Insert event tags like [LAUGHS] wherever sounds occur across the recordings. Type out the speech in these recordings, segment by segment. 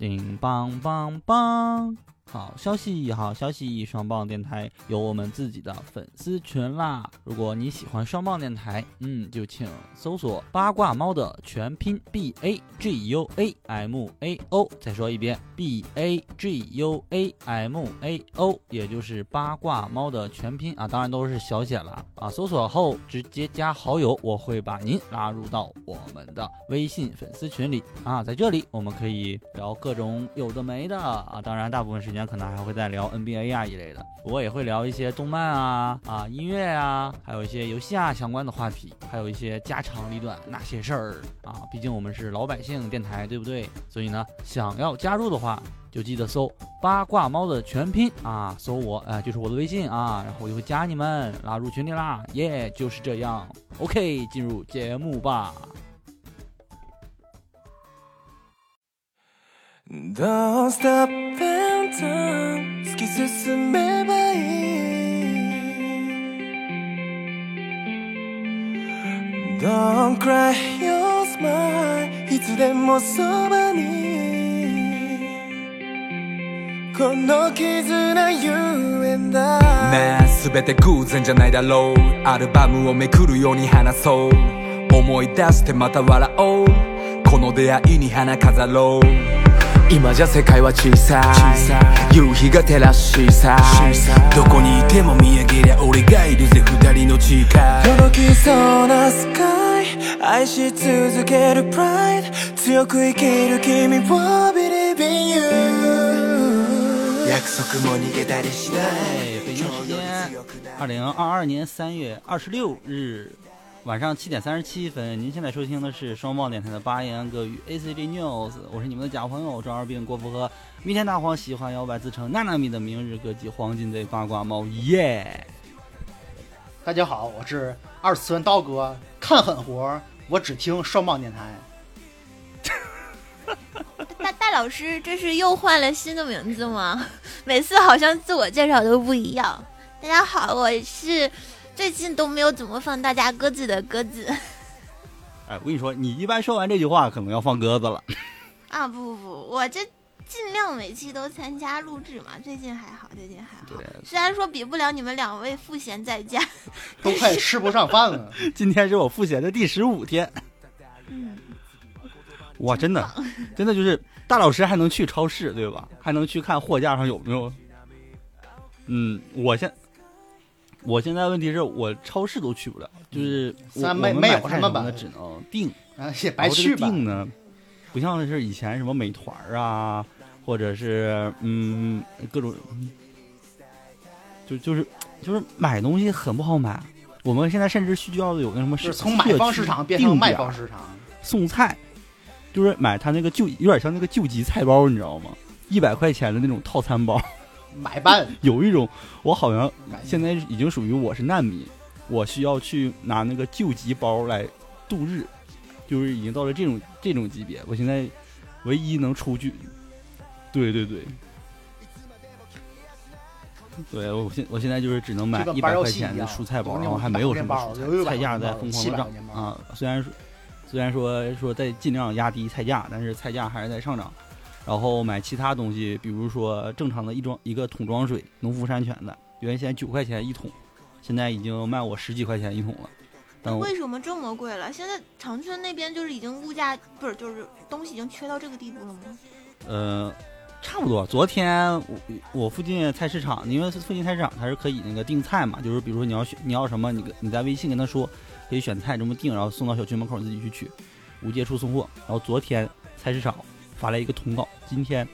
叮当当当。好消息，好消息！双棒电台有我们自己的粉丝群啦！如果你喜欢双棒电台，嗯，就请搜索“八卦猫”的全拼 B A G U A M A O。再说一遍，B A G U A M A O，也就是八卦猫的全拼啊，当然都是小写了啊。搜索后直接加好友，我会把您拉入到我们的微信粉丝群里啊。在这里，我们可以聊各种有的没的啊，当然大部分时间。可能还会再聊 NBA 啊一类的，我也会聊一些动漫啊啊音乐啊，还有一些游戏啊相关的话题，还有一些家长里短那些事儿啊。毕竟我们是老百姓电台，对不对？所以呢，想要加入的话，就记得搜八卦猫的全拼啊，搜我哎，就是我的微信啊，然后我就会加你们拉入群里啦。耶，就是这样。OK，进入节目吧。Don't stop and turn 突き進めばいい？Don't cry your smile いつでもそばに。この絆ゆえんだ。ねえ全て偶然じゃないだろう。アルバムをめくるように話そう。思い出してまた笑おう。この出会いに花飾ろう。今じゃ世界は小さい。夕日が照らしさどこにいても見上げりゃ俺がいるぜ二人の誓い。届きそうなスカイ。愛し続けるプライド強く生きる君を Believe in you 約束も逃げたりしない。北京时间二零二二年三月二十六日晚上七点三十七分，您现在收听的是双棒电台的八言歌语 A C G News，我是你们的假朋友张二病郭富和明天大黄喜欢摇摆自称娜娜米的明日歌姬黄金贼八卦猫耶！大家好，我是二次元刀哥，看狠活，我只听双棒电台。大大老师，这是又换了新的名字吗？每次好像自我介绍都不一样。大家好，我是。最近都没有怎么放大家鸽子的鸽子。哎，我跟你说，你一般说完这句话，可能要放鸽子了。啊不不不，我这尽量每期都参加录制嘛。最近还好，最近还好。虽然说比不了你们两位赋闲在家，[LAUGHS] 都快吃不上饭了。[LAUGHS] 今天是我赋闲的第十五天。嗯。哇，真的，[LAUGHS] 真的就是大老师还能去超市，对吧？还能去看货架上有没有。嗯，我现。我现在问题是我超市都去不了，就是我没没有什么的只能订，啊也白去吧。订呢，不像是以前什么美团啊，或者是嗯各种，就就是就是买东西很不好买。我们现在甚至需要的有那什么是从买方市场变成卖方市场送菜，就是买他那个救有点像那个救急菜包，你知道吗？一百块钱的那种套餐包。买办 [LAUGHS] 有一种，我好像现在已经属于我是难民，我需要去拿那个救急包来度日，就是已经到了这种这种级别。我现在唯一能出去，对对对，对我现我现在就是只能买一百块钱的蔬菜包，然后还没有什么蔬菜，菜价在疯狂的涨啊。虽然说虽然说说在尽量压低菜价，但是菜价还是在上涨。然后买其他东西，比如说正常的一装一个桶装水，农夫山泉的，原先九块钱一桶，现在已经卖我十几块钱一桶了。但为什么这么贵了？现在长春那边就是已经物价不是，就是东西已经缺到这个地步了吗？呃，差不多。昨天我我附近菜市场，因为附近菜市场它是可以那个订菜嘛，就是比如说你要选你要什么，你你在微信跟他说可以选菜这么订，然后送到小区门口自己去取，无接触送货。然后昨天菜市场。发来一个通告，今天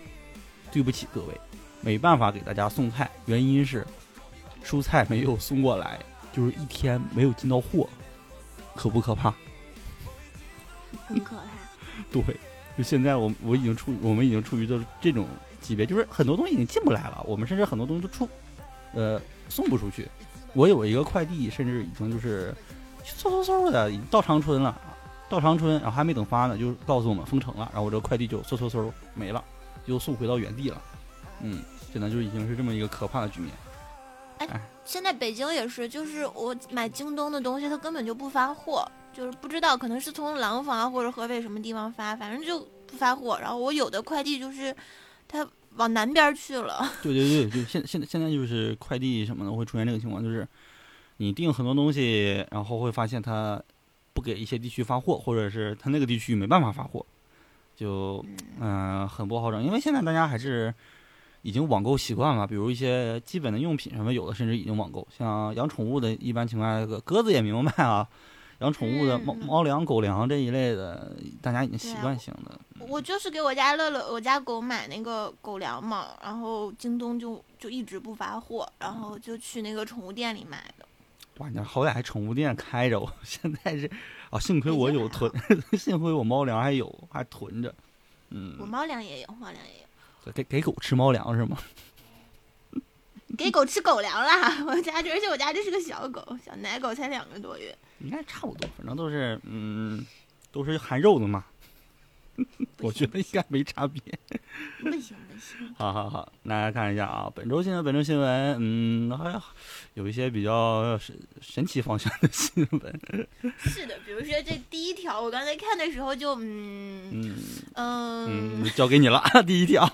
对不起各位，没办法给大家送菜，原因是蔬菜没有送过来，就是一天没有进到货，可不可怕？很可怕。[LAUGHS] 对，就现在我我已经处我们已经处于的这种级别，就是很多东西已经进不来了，我们甚至很多东西都出呃送不出去。我有一个快递，甚至已经就是嗖嗖嗖的已经到长春了。到长春，然后还没等发呢，就告诉我们封城了，然后我这个快递就嗖嗖嗖没了，又送回到原地了。嗯，现在就已经是这么一个可怕的局面。哎，现在北京也是，就是我买京东的东西，它根本就不发货，就是不知道可能是从廊坊啊或者河北什么地方发，反正就不发货，然后我有的快递就是它往南边去了。[LAUGHS] 对对对，就现现在现在就是快递什么的会出现这个情况，就是你订很多东西，然后会发现它不给一些地区发货，或者是他那个地区没办法发货，就嗯、呃很不好整。因为现在大家还是已经网购习惯了，比如一些基本的用品什么，有的甚至已经网购。像养宠物的，一般情况下，这个鸽子也明白啊，养宠物的猫嗯猫粮、狗粮这一类的，大家已经习惯性的。我就是给我家乐乐、我家狗买那个狗粮嘛，然后京东就就一直不发货，然后就去那个宠物店里买的。哇，你好歹还宠物店开着，我 [LAUGHS] 现在是，啊，幸亏我有囤，[LAUGHS] 幸亏我猫粮还有，还囤着。嗯我嗯，猫粮也有，猫粮也有，给给狗吃猫粮是吗？[LAUGHS] 给狗吃狗粮啦。我家这，而且我家这是个小狗，小奶狗，才两个多月。应该差不多，反正都是，嗯，都是含肉的嘛。[LAUGHS] 我觉得应该没差别。不行不行，好好好，大家看一下啊，本周新闻，本周新闻，嗯，好像有一些比较神神奇方向的新闻。是的，比如说这第一条，我刚才看的时候就嗯嗯嗯嗯，交给你了，[LAUGHS] 第一条。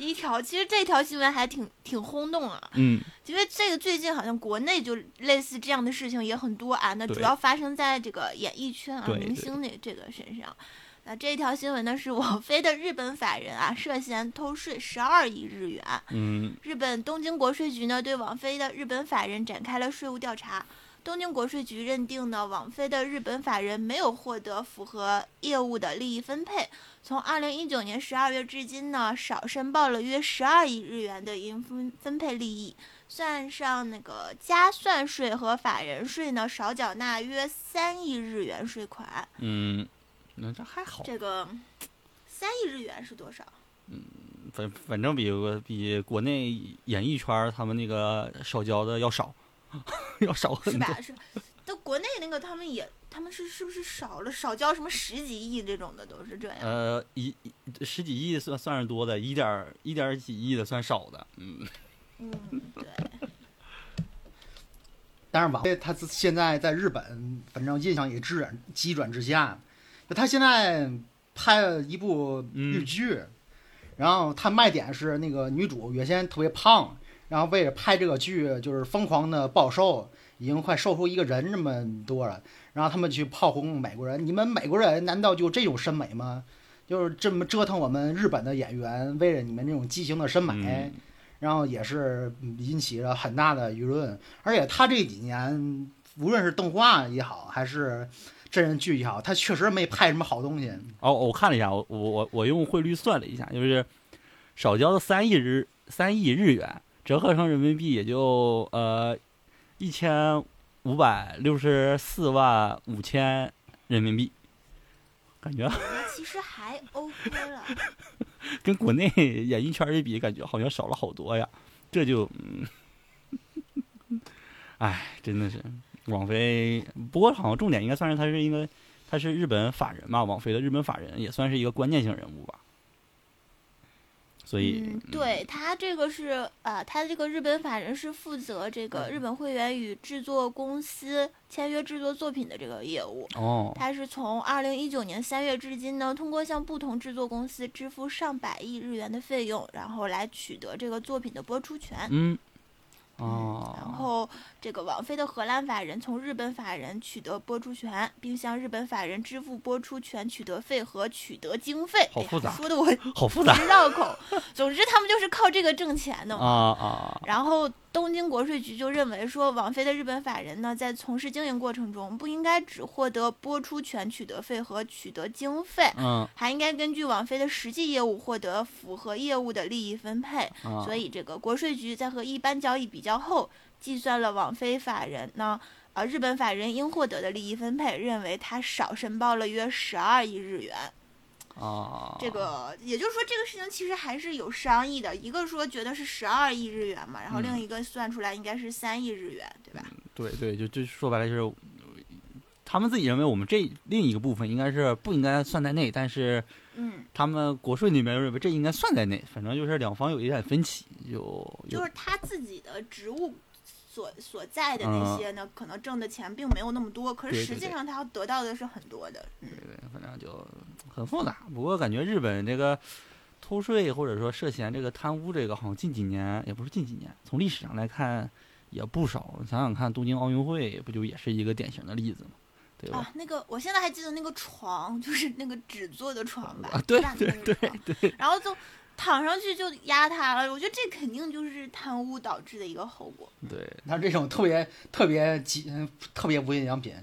啊，第一条其实这条新闻还挺挺轰动啊，嗯因为这个最近好像国内就类似这样的事情也很多啊，那主要发生在这个演艺圈啊明星那这个身上。那这条新闻呢是网 [LAUGHS] 飞的日本法人啊涉嫌偷税十二亿日元，嗯日本东京国税局呢对网飞的日本法人展开了税务调查。东京国税局认定呢，网飞的日本法人没有获得符合业务的利益分配。从二零一九年十二月至今呢，少申报了约十二亿日元的应分分配利益，算上那个加算税和法人税呢，少缴纳约三亿日元税款。嗯，那这还好。这个三亿日元是多少？嗯反反正比比国内演艺圈他们那个少交的要少，[LAUGHS] 要少很多。是吧？是，但国内那个他们也，他们是是不是少了少交什么十几亿这种的都是这样？呃，一一十几亿算算是多的，一点一点几亿的算少的。嗯，嗯，对，[LAUGHS] 但是网飞它现在在日本，反正印象也急转急转直下。就他现在拍了一部日剧，然后他卖点是那个女主原先特别胖，然后为了拍这个剧就是疯狂的暴瘦，已经快瘦出一个人这么多了。然后他们去炮轰美国人，你们美国人难道就这种审美吗？就是这么折腾我们日本的演员，为了你们这种畸形的审美。嗯然后也是嗯引起了很大的舆论，而且他这几年无论是动画也好，还是真人剧也好，他确实没拍什么好东西。哦，我看了一下，我我我我用汇率算了一下，就是少交的三亿日三亿日元，折合成人民币也就呃一千五百六十四万五千人民币，感觉那其实还 OK 了。[LAUGHS] 跟国内演艺圈一比，感觉好像少了好多呀。这就嗯，哎，真的是网飞。不过好像重点应该算是他是一个他是日本法人嘛，网飞的日本法人也算是一个关键性人物吧。所以，嗯，对他这个是呃，他这个日本法人是负责这个嗯日本会员与制作公司签约制作作品的这个业务。哦，他是从二零一九年三月至今呢，通过向不同制作公司支付上百亿日元的费用，然后来取得这个作品的播出权。嗯，然哦，后，这个王菲的荷兰法人从日本法人取得播出权，并向日本法人支付播出权取得费和取得经费。好复杂说的我好复杂直绕口。总之，他们就是靠这个挣钱的嘛啊嘛。啊，然后，东京国税局就认为说，网飞的日本法人呢，在从事经营过程中，不应该只获得播出权取得费和取得经费，嗯还应该根据网飞的实际业务获得符合业务的利益分配。啊，所以，这个国税局在和一般交易比较后，计算了网飞法人呢，呃，日本法人应获得的利益分配，认为他少申报了约十二亿日元。啊，这个也就是说，这个事情其实还是有商议的。一个说觉得是十二亿日元嘛，然后嗯另一个算出来应该是三亿日元，对吧？对对，就就说白了就是，他们自己认为我们这另一个部分应该是不应该算在内，但是嗯，他们国税那边认为这应该算在内，反正就是两方有一点分歧，就就是他自己的职务所所在的那些呢，可能挣的钱并没有那么多，可是实际对对对上他要得到的是很多的。嗯对对，反正就很复杂。不过感觉日本这个偷税或者说涉嫌这个贪污这个，好像近几年也不是近几年，从历史上来看也不少。想想看，东京奥运会不就也是一个典型的例子吗？对吧？啊，那个我现在还记得那个床，就是那个纸做的床吧，啊对站的那个床对，然后就躺上去就压塌了。我觉得这肯定就是贪污导致的一个后果。对 [LAUGHS] 他这种特别特别极嗯特别无印良品，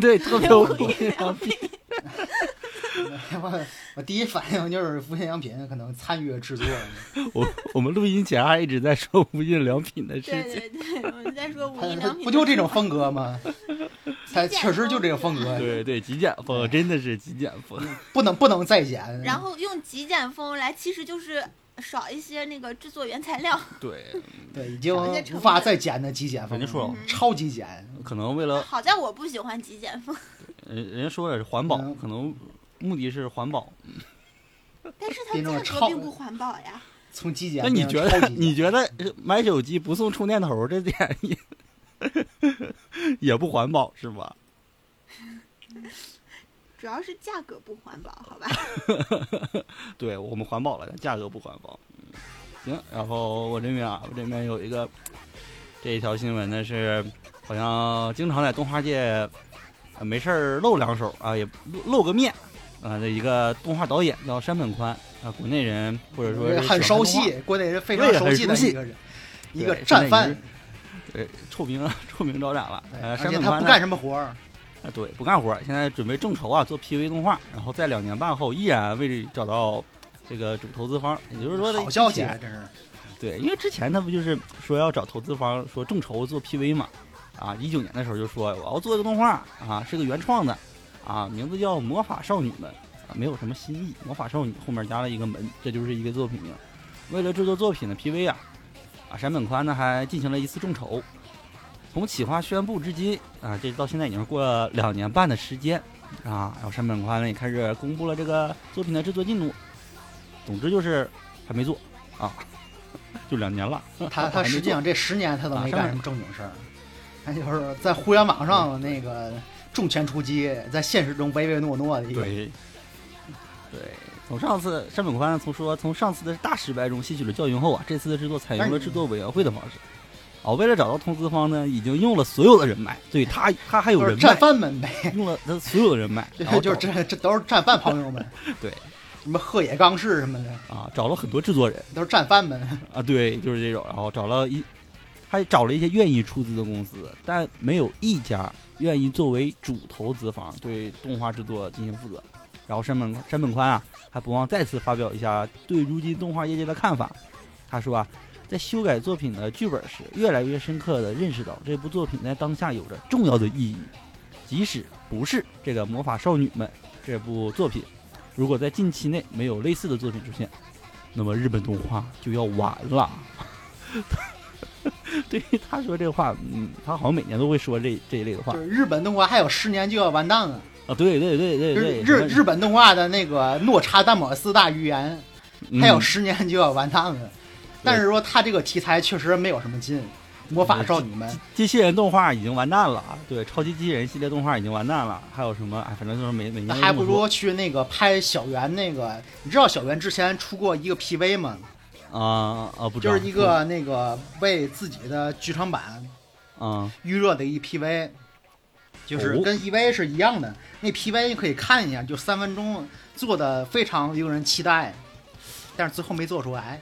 对，特别无印良品。[LAUGHS] [LAUGHS] [LAUGHS] 我我第一反应就是无印良品可能参与了制作。[LAUGHS] 我我们录音前还一直在说无印良品的事情。对对，我们在说无他印良品，不就这种？风格吗？[LAUGHS] 他确实就这个风格，对对，极简风真的是极简风。不能不能再简。然后用极简风来，其实就是少一些那个制作原材料。对，对，已经无法再减的极简风，人家说嗯超级简。可能为了好在我不喜欢极简风，人人家说的是环保，嗯可能目的是环保。但是它价格并不环保呀。从极简那你觉得你觉得买手机不送充电头这点也 [LAUGHS] 也不环保是吧？主要是价格不环保，好吧？[LAUGHS] 对我们环保了，价格不环保。嗯，行，然后我这边啊，我这边有一个这一条新闻呢是，好像经常在动画界、呃没事儿露两手啊，也露露个面啊的一个动画导演叫山本宽啊，国内人或者说是很熟悉，国内人非常对熟悉的一个人，一个战犯现在已经，对，臭名啊，臭名昭彰了。呃，山本宽他不干什么活儿，啊，对，不干活儿，现在准备众筹啊，做 PV 动画，然后在两年半后依然未找到这个主投资方，也就是说好消息真是。对，因为之前他不就是说要找投资方，说众筹做 PV 嘛，啊，一九年的时候就说我要做一个动画啊，是个原创的，啊，名字叫《魔法少女们》，啊，没有什么新意，魔法少女后面加了一个门，这就是一个作品名。为了制作作品的 PV 啊，啊，山本宽呢还进行了一次众筹，从企划宣布至今啊，这到现在已经过了两年半的时间啊，然后山本宽呢也开始公布了这个作品的制作进度，总之就是还没做啊，[LAUGHS] 就两年了。他他实际上这十年他都没干什么正经事儿，他就是在互联网上那个重拳出击，在现实中唯唯诺诺的一个。对，对，从上次山本宽从说从上次的大失败中吸取了教训后啊，这次的制作采用了制作委员会的方式。哦，为了找到投资方呢，已经用了所有的人脉，对他他还有人脉。战犯们呗，用了他所有的人脉，[LAUGHS] 然后就是这这都是战犯朋友们，[LAUGHS] 对。什么鹤野刚士什么的，啊找了很多制作人。都是战犯们。啊，对，就是这种，然后找了一，还找了一些愿意出资的公司，但没有一家愿意作为主投资方对动画制作进行负责。然后山本山本宽啊，还不忘再次发表一下对如今动画业界的看法。他说啊，在修改作品的剧本时，越来越深刻地认识到这部作品在当下有着重要的意义，即使不是这个魔法少女们这部作品，如果在近期内没有类似的作品出现，那么日本动画就要完了。[LAUGHS] 对于他说这话，嗯，他好像每年都会说这这一类的话就是日本动画还有十年就要完蛋了，啊。对对对对日对，日日本动画的那个诺查丹姆四大预言嗯还有十年就要完蛋了，但是说他这个题材确实没有什么劲，魔法少女们机器人动画已经完蛋了啊，对，超级机器人系列动画已经完蛋了，还有什么？哎，反正就是每每年还不如去那个拍小圆那个，你知道小圆之前出过一个 PV 吗？啊啊，不知道。就是一个那个为自己的剧场版啊预热的一 PV，就是哦。跟 EV 是一样的。那 PV 可以看一下，就三分钟，做的非常令人期待，但是最后没做出来。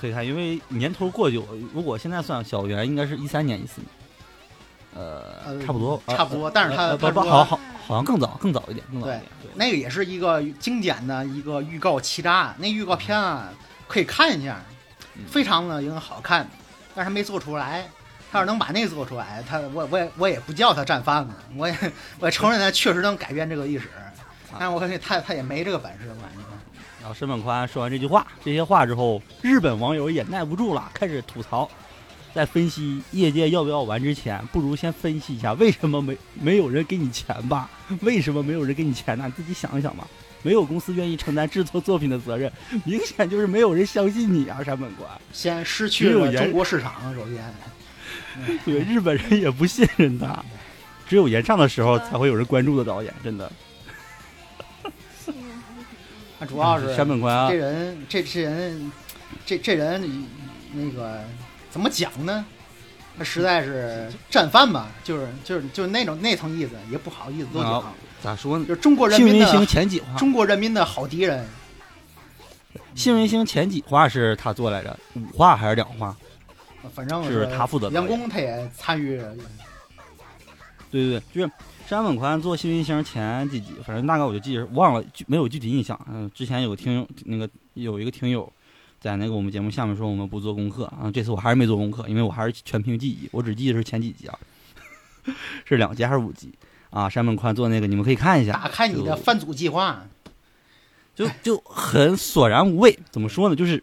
可以看，因为年头过久，如果现在算小圆，应该是一三年、一四年，呃，呃差不多，差不多但是他呃不不，他说好好好像更早，更早一点，更早一点，对，那个也是一个经典的一个预告欺诈，那预告片啊可以看一下，非常的应好看，但是他没做出来。他要是能把那做出来，他我我也我也不叫他战犯了，我也 [LAUGHS] 我也承认他确实能改变这个历史，但是我感觉他他也没这个本事，我感觉。然后申本宽说完这句话，这些话之后，日本网友也耐不住了，开始吐槽。在分析业界要不要玩之前，不如先分析一下为什么没没有人给你钱吧？为什么没有人给你钱呢？你自己想一想吧。没有公司愿意承担制作作品的责任，[LAUGHS] 明显就是没有人相信你啊，山本宽。先失去了中国市场，首先，[LAUGHS] 对，日本人也不信任他，只有延上的时候才会有人关注的导演，真的。他主要是山本宽啊这，人，这这人，这这人那个怎么讲呢？他实在是战犯吧，就是就是就是那种那层意思，也不好意思多讲，啊咋说呢？就是中国人民幸运星的前几话，中国人民的好敌人。幸运星前几话是他做来着，五话还是两话？反正是他负责导演员工他也参与，对对对，就是山本宽做幸运星前几集，反正大概我就记着忘了，具没有具体印象。嗯、之前有听友那个有一个听友在那个我们节目下面说我们不做功课啊，这次我还是没做功课，因为我还是全凭记忆，我只记得是前几集啊，[LAUGHS] 是两集还是五集啊？山本宽做那个，你们可以看一下，打开你的就番组计划，就就很索然无味。怎么说呢？就是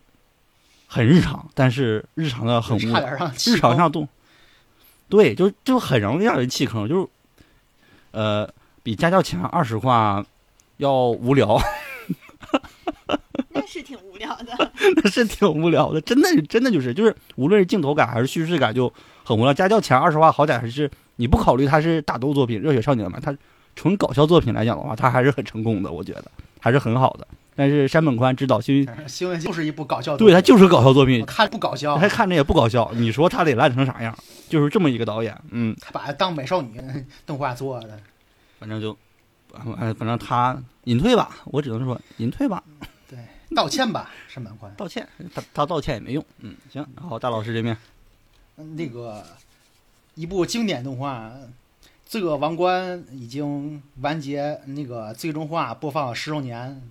很日常，但是日常的很无差点日常上动，对，就就很容易让人弃坑，就是呃，比家教前二十话要无聊，那是挺无聊的。[LAUGHS] 那是挺无聊的，真的是真的就是就是，无论是镜头感还是叙事感就很无聊。家教前二十话好歹还是你不考虑它是打斗作品、热血少年嘛，它纯搞笑作品来讲的话，它还是很成功的，我觉得还是很好的。但是山本宽执导新，[LAUGHS] 新闻就是一部搞笑对，他就是搞笑作品我，看不搞笑，他看着也不搞笑。你说他得烂成啥样？就是这么一个导演，嗯，他把它当美少女动画做的。反正就，呃，反正他隐退吧，我只能说隐退吧，对道歉吧，山本宽。道歉，他他道歉也没用，嗯，行，然后大老师这边，嗯那个一部经典动画《罪恶王冠》已经完结，那个最终话播放十周年，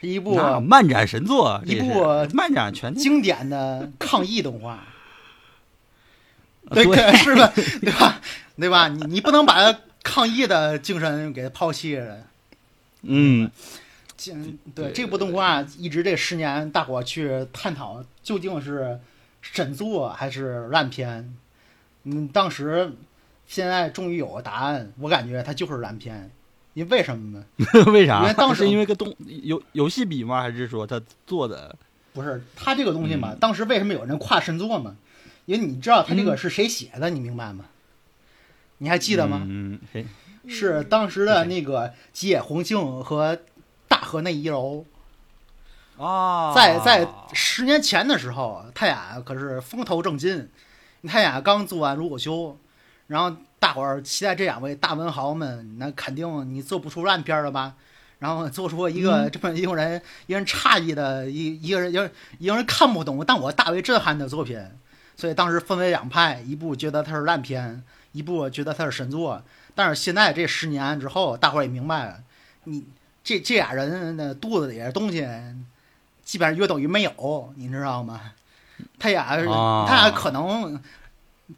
是一部漫展神作，一部漫展全经典的抗疫动画。[LAUGHS] 呃对对，是吧？对吧？对吧？你你不能把抗疫的精神给抛弃了。嗯，对这部动画一直这十年，大伙去探讨究竟是神作还是烂片。嗯，当时现在终于有个答案，我感觉它就是烂片。因为为什么呢？[LAUGHS] 为啥？因为当时因为跟动游游戏比吗？还是说他做的？不是他这个东西嘛，嗯当时为什么有人跨神作嘛？因为你知道他这个是谁写的，你明白吗？你还记得吗？嗯，谁？是当时的那个吉野弘幸和大河内一楼。啊在在十年前的时候，泰雅可是风头正劲，泰雅刚做完《如果修》，然后大伙儿期待这两位大文豪们，那肯定你做不出烂片儿了吧？然后做出一个这么令人、令人诧异的一一个人一一个人看不懂，但我大为震撼的作品，所以当时分为两派，一部觉得它是烂片，一部觉得它是神作。但是现在这十年之后，大伙儿也明白了，你这这俩人的肚子里的东西，基本上约等于没有，你知道吗？他俩啊他俩可能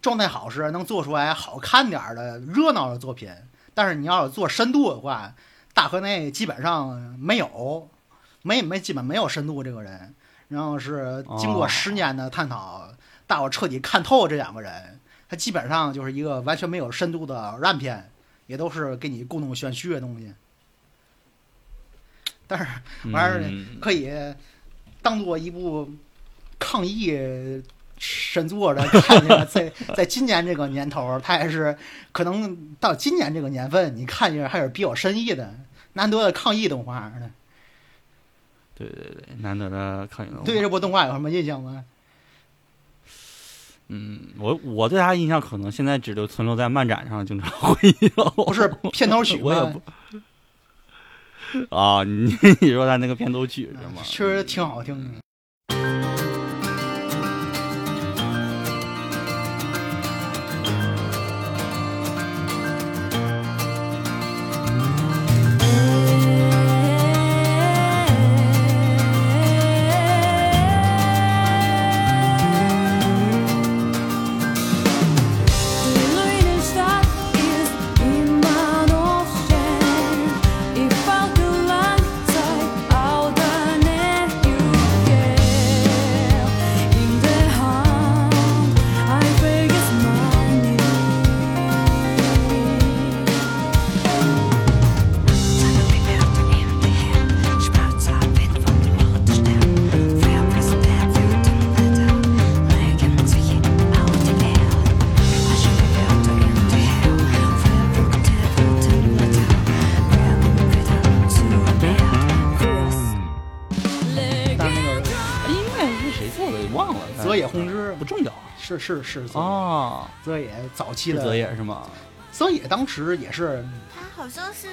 状态好时能做出来好看点儿的热闹的作品，但是你要是做深度的话，大河内基本上没有，没没基本没有深度这个人。然后是经过哦十年的探讨，大伙彻底看透这两个人，他基本上就是一个完全没有深度的烂片，也都是给你故弄玄虚的东西。但是玩意儿嗯可以当做一部抗议神作的看见，在 [LAUGHS] 在今年这个年头儿，它也是可能到今年这个年份，你看见还是比较深意的，难得的抗议动画呢。对对对，难得的抗议动画对这部动画有什么印象吗？嗯，我我对他印象可能现在只留存留在漫展上经常会有，[LAUGHS] 不是片头曲我也？不 [LAUGHS] 啊，你你说他那个片头曲是吗？确实挺好听的。「是是是泽野哦，泽野早期的泽野是吗？泽野当时也是，他好像是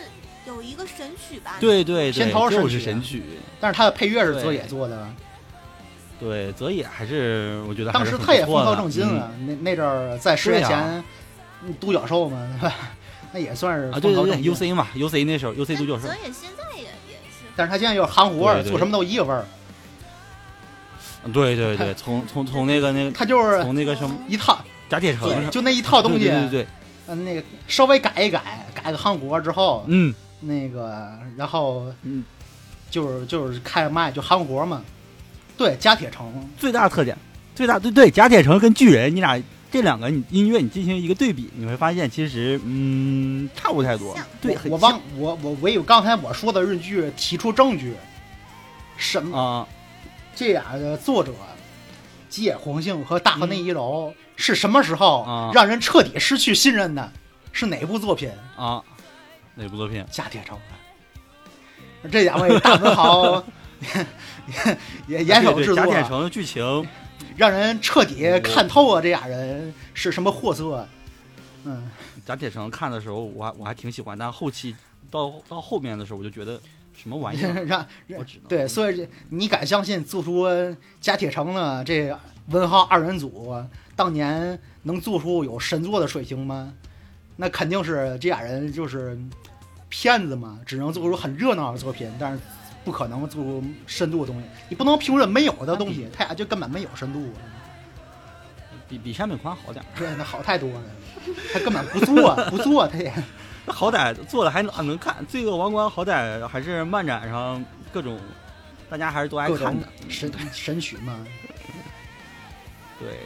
有一个神曲吧？对对对，先头神就是曲神曲。但是他的配乐是泽野做的，对，泽野还是我觉得当时他也风头不错的嗯正劲啊。那那阵儿在十年前，嗯独角兽嘛，对吧？[LAUGHS] 那也算是啊，对对对风头正劲。，UC 嘛，UC 那时候 UC 独角兽泽，野现在也也是。但是他现在又含糊味儿，做什么都一个味儿。对对对，[LAUGHS] 从从从那个那个他就是从那个什么一套，甲铁城对，就那一套东西，对对对，嗯，那个稍微改一改，改个韩国之后，嗯那个然后嗯，就是就是开卖就韩国嘛，对，甲铁城，最大特点，最大对对，甲铁城跟巨人，你俩这两个你音乐你进行一个对比，你会发现其实嗯差不太多，对，我忘我我为刚才我说的日剧提出证据，什么啊，这俩的作者吉野弘幸和大河内一楼是什么时候啊让人彻底失去信任的？是哪部作品？啊，哪部作品？甲铁城。这两位大文豪 [LAUGHS] 也严守对制作，对甲铁城的剧情，让人彻底看透了这俩人是什么货色。嗯，甲铁城看的时候我还我还挺喜欢，但后期到到后面的时候我就觉得什么玩意儿，[LAUGHS] 让我只能对，所以这你敢相信做出加铁城的这文豪二人组当年能做出有神作的水平吗？那肯定是这俩人就是骗子嘛，只能做出很热闹的作品，但是不可能做出深度的东西。你不能评论没有的东西，他俩就根本没有深度。比比山本宽好点儿，对，那好太多了，他根本不做，不做他也。那 [LAUGHS] 好歹做的还能能看，《罪恶王冠》好歹还是漫展上各种大家还是都爱看的，神 [LAUGHS] 神曲嘛，[LAUGHS] 对对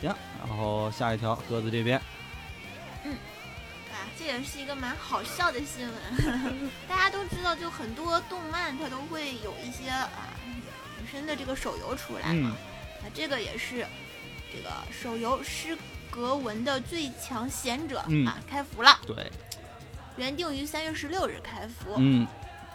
对，行，然后下一条鸽子这边，啊，这也是一个蛮好笑的新闻。大家都知道，就很多动漫它都会有一些啊女生的这个手游出来嗯嘛。那这个也是这个手游诗格文的最强贤者、嗯啊开服了，对，原定于三月十六日开服。嗯，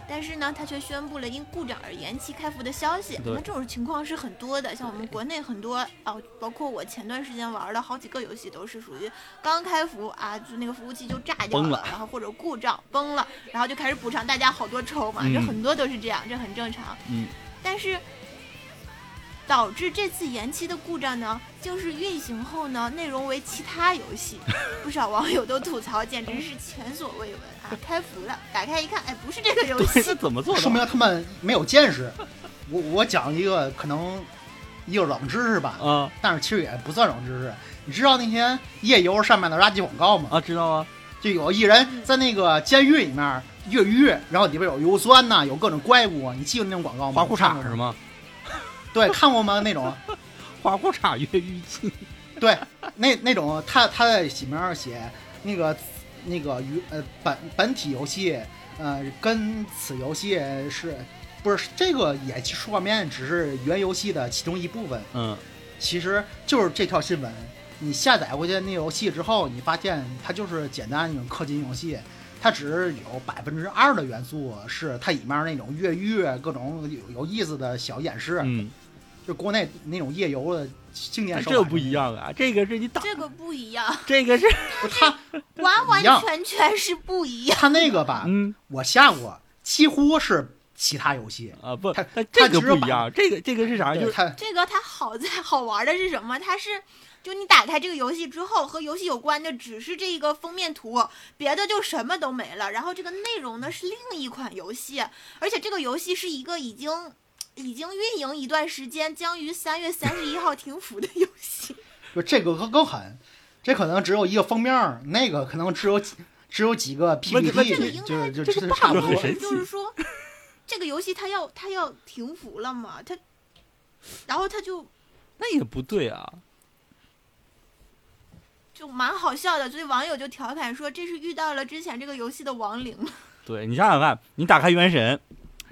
但是呢，他却宣布了因故障而延期开服的消息。对那这种情况是很多的，像我们国内很多哦，包括我前段时间玩的好几个游戏都是属于刚开服啊，就那个服务器就炸掉崩了然后或者故障崩了，然后就开始补偿大家好多抽嘛，嗯这很多都是这样，这很正常。嗯，但是。导致这次延期的故障呢，就是运行后呢，内容为其他游戏，不少网友都吐槽，简直是前所未闻啊！[LAUGHS] 开服了，打开一看，哎，不是这个游对，戏 [LAUGHS] 是，怎么做说？明他们没有见识。我我讲一个可能一个冷知识吧，啊但是其实也不算冷知识。你知道那些夜游上面的垃圾广告吗？啊，知道啊，就有一人在那个监狱里面越狱，然后里边有硫酸呐、有各种怪物，你记得那种广告吗？花裤衩是？吗？对，看过吗？那种，[LAUGHS] 花裤衩越狱记，[LAUGHS] 对，那那种他他在里面写那个那个与呃本本体游戏呃跟此游戏是不是这个也说方面只是原游戏的其中一部分，嗯，其实就是这条新闻。你下载过去那游戏之后，你发现它就是简单那种氪金游戏，它只是有百分之二的元素是它里面那种越狱各种有有意思的小演示，嗯，就国内那种夜游的经典手法。这不一，样啊，这个是你打，这个不一样，这个是，它 [LAUGHS] 完完全全是不一样。它那个吧，嗯我下过，几乎是其他游戏。啊不，它它这个它不一样，这个这个是啥？就是它这个它好在好玩的是什么？它是。就你打开这个游戏之后，和游戏有关的只是这一个封面图，别的就什么都没了。然后这个内容呢是另一款游戏，而且这个游戏是一个已经已经运营一段时间，将于三月三十一号停服的游戏。[LAUGHS] 就这个更更狠，这可能只有一个封面，那个可能只有几只有几个 PPT，这个应该就是就这个是差不多。很神奇就是说，这个游戏它要它要停服了嘛，它，然后它就那也不对啊，就蛮好笑的，所以网友就调侃说这是遇到了之前这个游戏的亡灵。[LAUGHS] 对你想想看，你打开《原神》，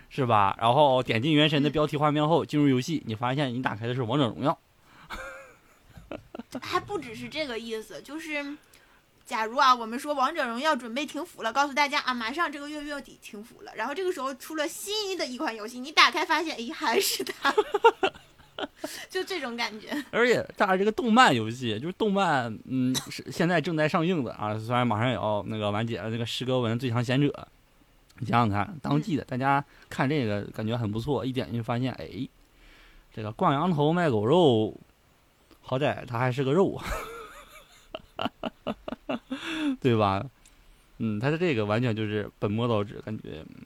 是吧？然后点进《原神》的标题画面后，进入游戏，你发现你打开的是《王者荣耀 [LAUGHS] 还不只是这个意思，就是，假如啊，我们说王者荣耀准备停服了，告诉大家啊，马上这个月月底停服了，然后这个时候出了新的一款游戏，你打开发现，咦，还是它，》[LAUGHS] [LAUGHS] 就这种感觉。[LAUGHS] 而且它这个动漫游戏，就是动漫，嗯，是现在正在上映的啊，虽然马上也要那个完结了，这个诗歌文最强贤者，你想想看，当季的大家看这个感觉很不错，一点就发现，哎，这个挂羊头卖狗肉，好歹它还是个肉，[LAUGHS] 对吧？嗯，它的这个完全就是本末倒置，感觉嗯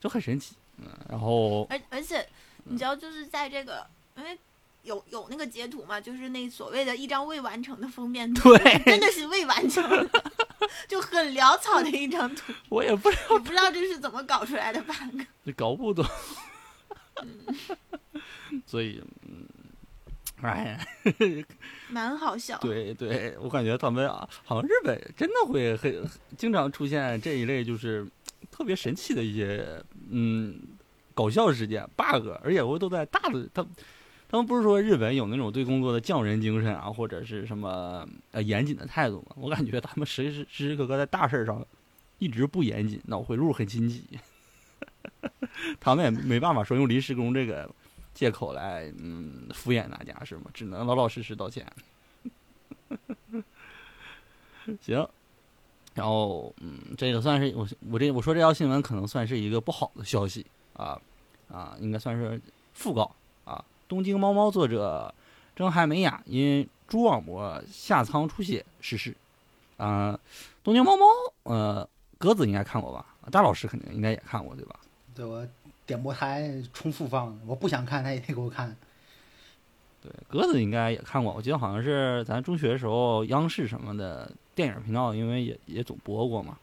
就很神奇，嗯，然后而而且，你知道，就是在这个，因为有有那个截图嘛，就是那所谓的一张未完成的封面图，对真的是未完成的，[LAUGHS] 就很潦草的一张图，[LAUGHS] 我也不知道我不知道这是怎么搞出来的 bug。[LAUGHS] 就搞不懂，所以，嗯，哎呀，蛮好笑。对对，我感觉他们啊，好像日本真的会很经常出现这一类就是特别神奇的一些嗯搞笑事件 bug，而且我都在大的他。他们不是说日本有那种对工作的匠人精神啊，或者是什么呃严谨的态度吗？我感觉他们时时时时刻刻在大事上一直不严谨，脑回路很清奇。[LAUGHS] 他们也没办法说用临时工这个借口来嗯敷衍大家是吗？只能老老实实道歉。[LAUGHS] 行，然后嗯，这个算是我我这我说这条新闻可能算是一个不好的消息啊啊，应该算是讣告啊。东京猫猫作者真海美雅因蛛网膜下舱出血逝世。啊，东京猫猫呃，鸽子应该看过吧？大老师肯定应该也看过对吧？对我点播台重复放，我不想看他也得给我看。对，鸽子应该也看过，我记得好像是咱中学的时候，央视什么的电影频道，因为也也总播过嘛。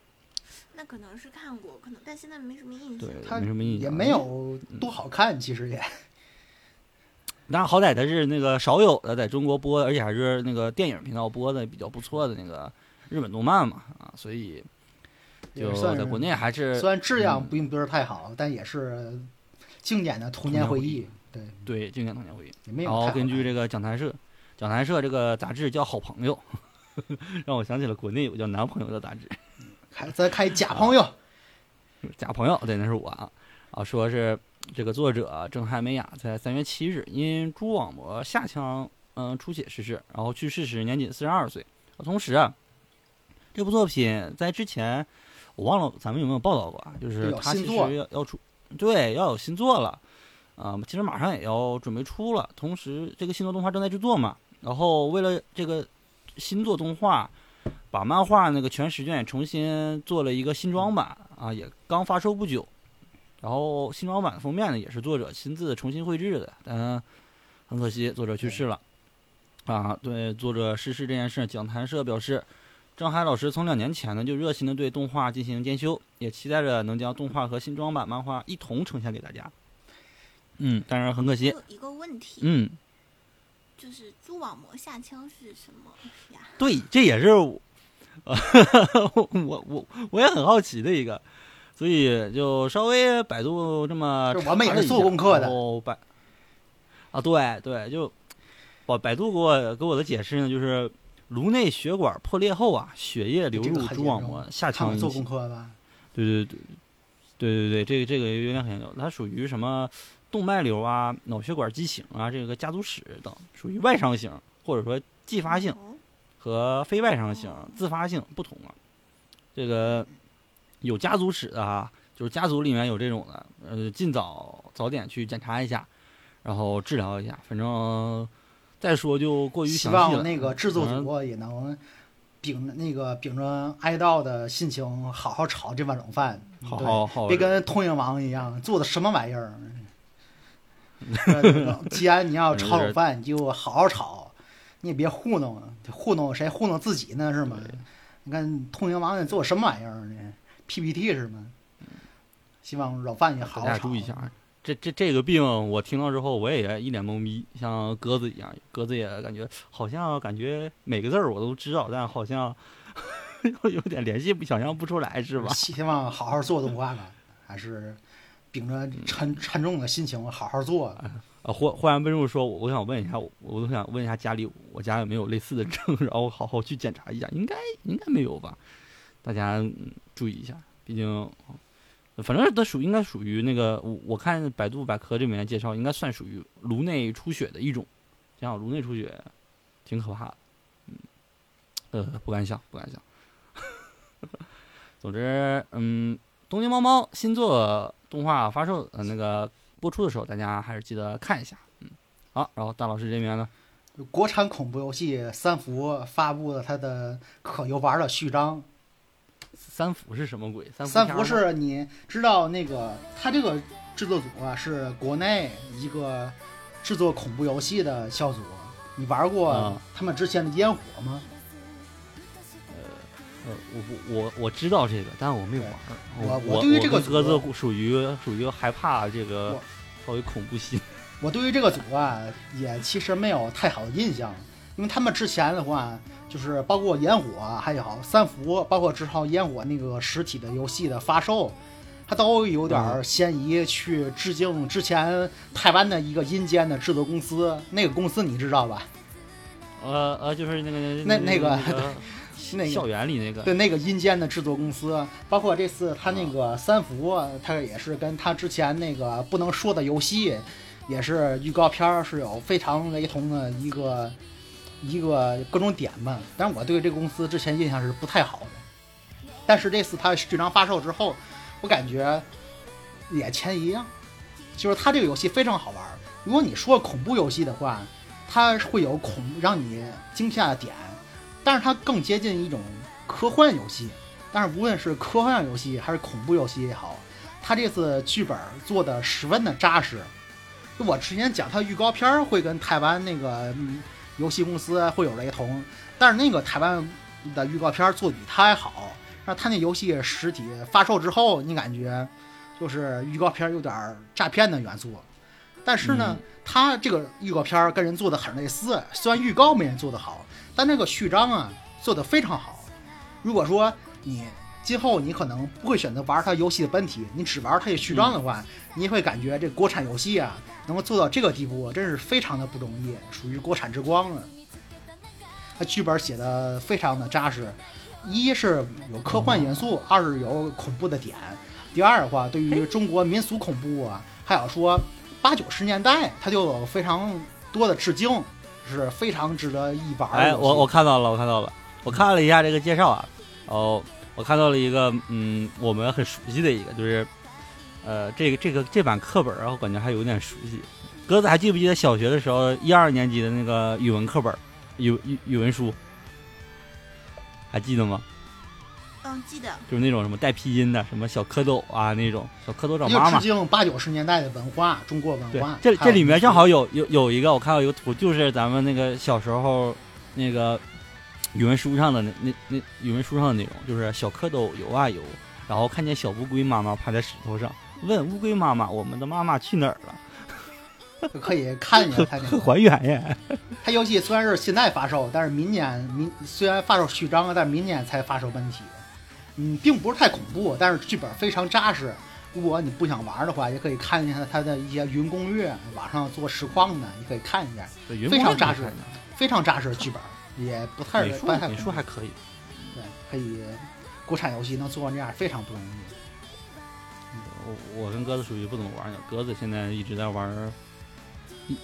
那可能是看过，可能但现在没什么印象对。，他没什么印象，也没有多好看，其实也但好歹它是那个少有的在中国播，而且还是那个电影频道播的比较不错的那个日本动漫嘛啊，所以就算在国内还是虽然质量嗯并不是太好，但也是经典的童年回忆。对，对经典童年回忆。然后根据这个讲谈社，讲谈社这个杂志叫《好朋友》，[LAUGHS] 让我想起了国内有叫《男朋友》的杂志。开再开假朋友，假朋友，对，那是我啊，啊，说是这个作者郑汉美雅在三月七日因蛛网膜下腔嗯、出血逝世，然后去世时年仅四十二岁。同时啊，这部作品在之前我忘了咱们有没有报道过啊，就是他其实要要出，对，要有新作了，啊、其实马上也要准备出了。同时，这个新作动画正在制作嘛，然后为了这个新作动画。把漫画那个全十卷重新做了一个新装版啊，也刚发售不久。然后新装版封面呢，也是作者亲自重新绘制的，但很可惜，作者去世了。啊，对作者逝世这件事，讲坛社表示，郑海老师从两年前呢就热心的对动画进行监修，也期待着能将动画和新装版漫画一同呈现给大家。嗯，但是很可惜有，一个问题，嗯，就是蛛网膜下腔是什么呀？对，这也是我，[LAUGHS] 我我我也很好奇的一个，所以就稍微百度这么我们也是查一下做功课的然后百啊，对对，就百百度给我给我的解释呢，就是颅内血管破裂后啊，血液流入很严重蛛网膜下他们做腔引起功课吧？对对对，对对对，这个这个有点很严重，它属于什么动脉瘤啊、脑血管畸形啊，这个家族史等，属于外伤型或者说继发性哦和非外伤型、自发性不同啊。这个有家族史的哈，就是家族里面有这种的，呃，尽早早点去检查一下，然后治疗一下。反正再说就过于希详细了。望那个制作组也能秉着那个秉着哀悼的心情，好好炒这碗冷饭，好好好，别跟通灵王一样做的什么玩意儿。[LAUGHS] 呃既然你要 [LAUGHS] 炒冷饭，你就好好炒，你也别糊弄啊，糊弄谁糊弄自己呢是吗？你看通灵王做什么玩意儿呢？PPT 是吗？希望老范也好好注意一下，啊，这这这个病我听到之后，我也一脸懵逼，像鸽子一样，鸽子也感觉好像感觉每个字儿我都知道，但好像 [LAUGHS] 有点联系不想象不出来，是吧？[LAUGHS] 希望好好做动画吧，还是秉着沉沉重的心情好好做。啊，[LAUGHS] 忽忽然问入说，我我想问一下，我我都想问一下家里，我家有没有类似的症，然后好好去检查一下，应该应该没有吧？大家、注意一下，毕竟反正它属应该属于那个我我看百度百科这里面介绍，应该算属于颅内出血的一种。想想颅内出血，挺可怕的。嗯，呃，不敢想，不敢想。[LAUGHS] 总之，嗯，东京猫猫新作动画发售，呃，那个播出的时候，大家还是记得看一下。嗯，好，然后大老师这边呢，国产恐怖游戏三伏发布了它的可游玩的序章。三伏是什么鬼？三伏三伏是你知道那个，他这个制作组啊是国内一个制作恐怖游戏的小组。你玩过他们之前的烟火吗？呃，我我我知道这个，但我没玩。我我对于这个鸽子属于属于害怕这个稍微恐怖系。[LAUGHS] 我对于这个组啊，也其实没有太好的印象，因为他们之前的话，就是包括烟火还有三伏，包括之后烟火那个实体的游戏的发售，它都有点嫌疑去致敬之前台湾的一个阴间的制作公司，那个公司你知道吧？呃呃，就是那个那那个。那个校园里那个对那个阴间的制作公司，包括这次他那个三伏，他也是跟他之前那个不能说的游戏，也是预告片是有非常雷同的一个一个各种点吧。但我对这个公司之前印象是不太好的。但是这次他序章发售之后，我感觉也前一样，就是它这个游戏非常好玩。如果你说恐怖游戏的话，它会有恐让你惊吓的点。但是它更接近一种科幻游戏，但是无论是科幻游戏还是恐怖游戏也好，它这次剧本做的十分的扎实。我之前讲，它预告片会跟台湾那个游戏公司会有雷同，但是那个台湾的预告片做的比它还好。那它那游戏实体发售之后，你感觉就是预告片有点诈骗的元素。但是呢，它这个预告片跟人做的很类似，虽然预告没人做的好。但那个序章啊做的非常好。如果说你今后你可能不会选择玩它游戏的本体，你只玩它的序章的话，你会感觉这国产游戏啊能够做到这个地步，真是非常的不容易，属于国产之光了。它剧本写的非常的扎实，一是有科幻元素，二是有恐怖的点。第二的话，对于中国民俗恐怖啊，还有说八九十年代，它就有非常多的致敬。是非常值得一玩。哎，我我看到了，我看到了，我看了一下这个介绍啊，哦，我看到了一个，嗯，我们很熟悉的一个，就是，呃，这个这个这版课本，然后感觉还有点熟悉。鸽子还记不记得小学的时候一二年级的那个语文课本，语语语文书，还记得吗？嗯，记得就是那种什么带拼音的，什么小蝌蚪啊那种小蝌蚪找妈妈。致敬八九十年代的文化，中国文化。这这里面正好有有有一个，我看到一个图，就是咱们那个小时候那个语文书上的那那那语文书上的内容，就是小蝌蚪游啊游，然后看见小乌龟妈妈趴在石头上，问乌龟妈妈：“我们的妈妈去哪儿了？”可以看一下，[LAUGHS] 很还原耶。它游戏虽然是现在发售，但是明年明虽然发售序章，但是明年才发售本体。嗯，并不是太恐怖，但是剧本非常扎实。如果你不想玩的话，也可以看一下它的一些云攻略，网上做实况的，你可以看一下，非常扎实，非常扎实的剧本，也不太美术美术还可以。对，可以，国产游戏能做成这样非常不容易。我我跟鸽子属于不怎么玩的，鸽子现在一直在玩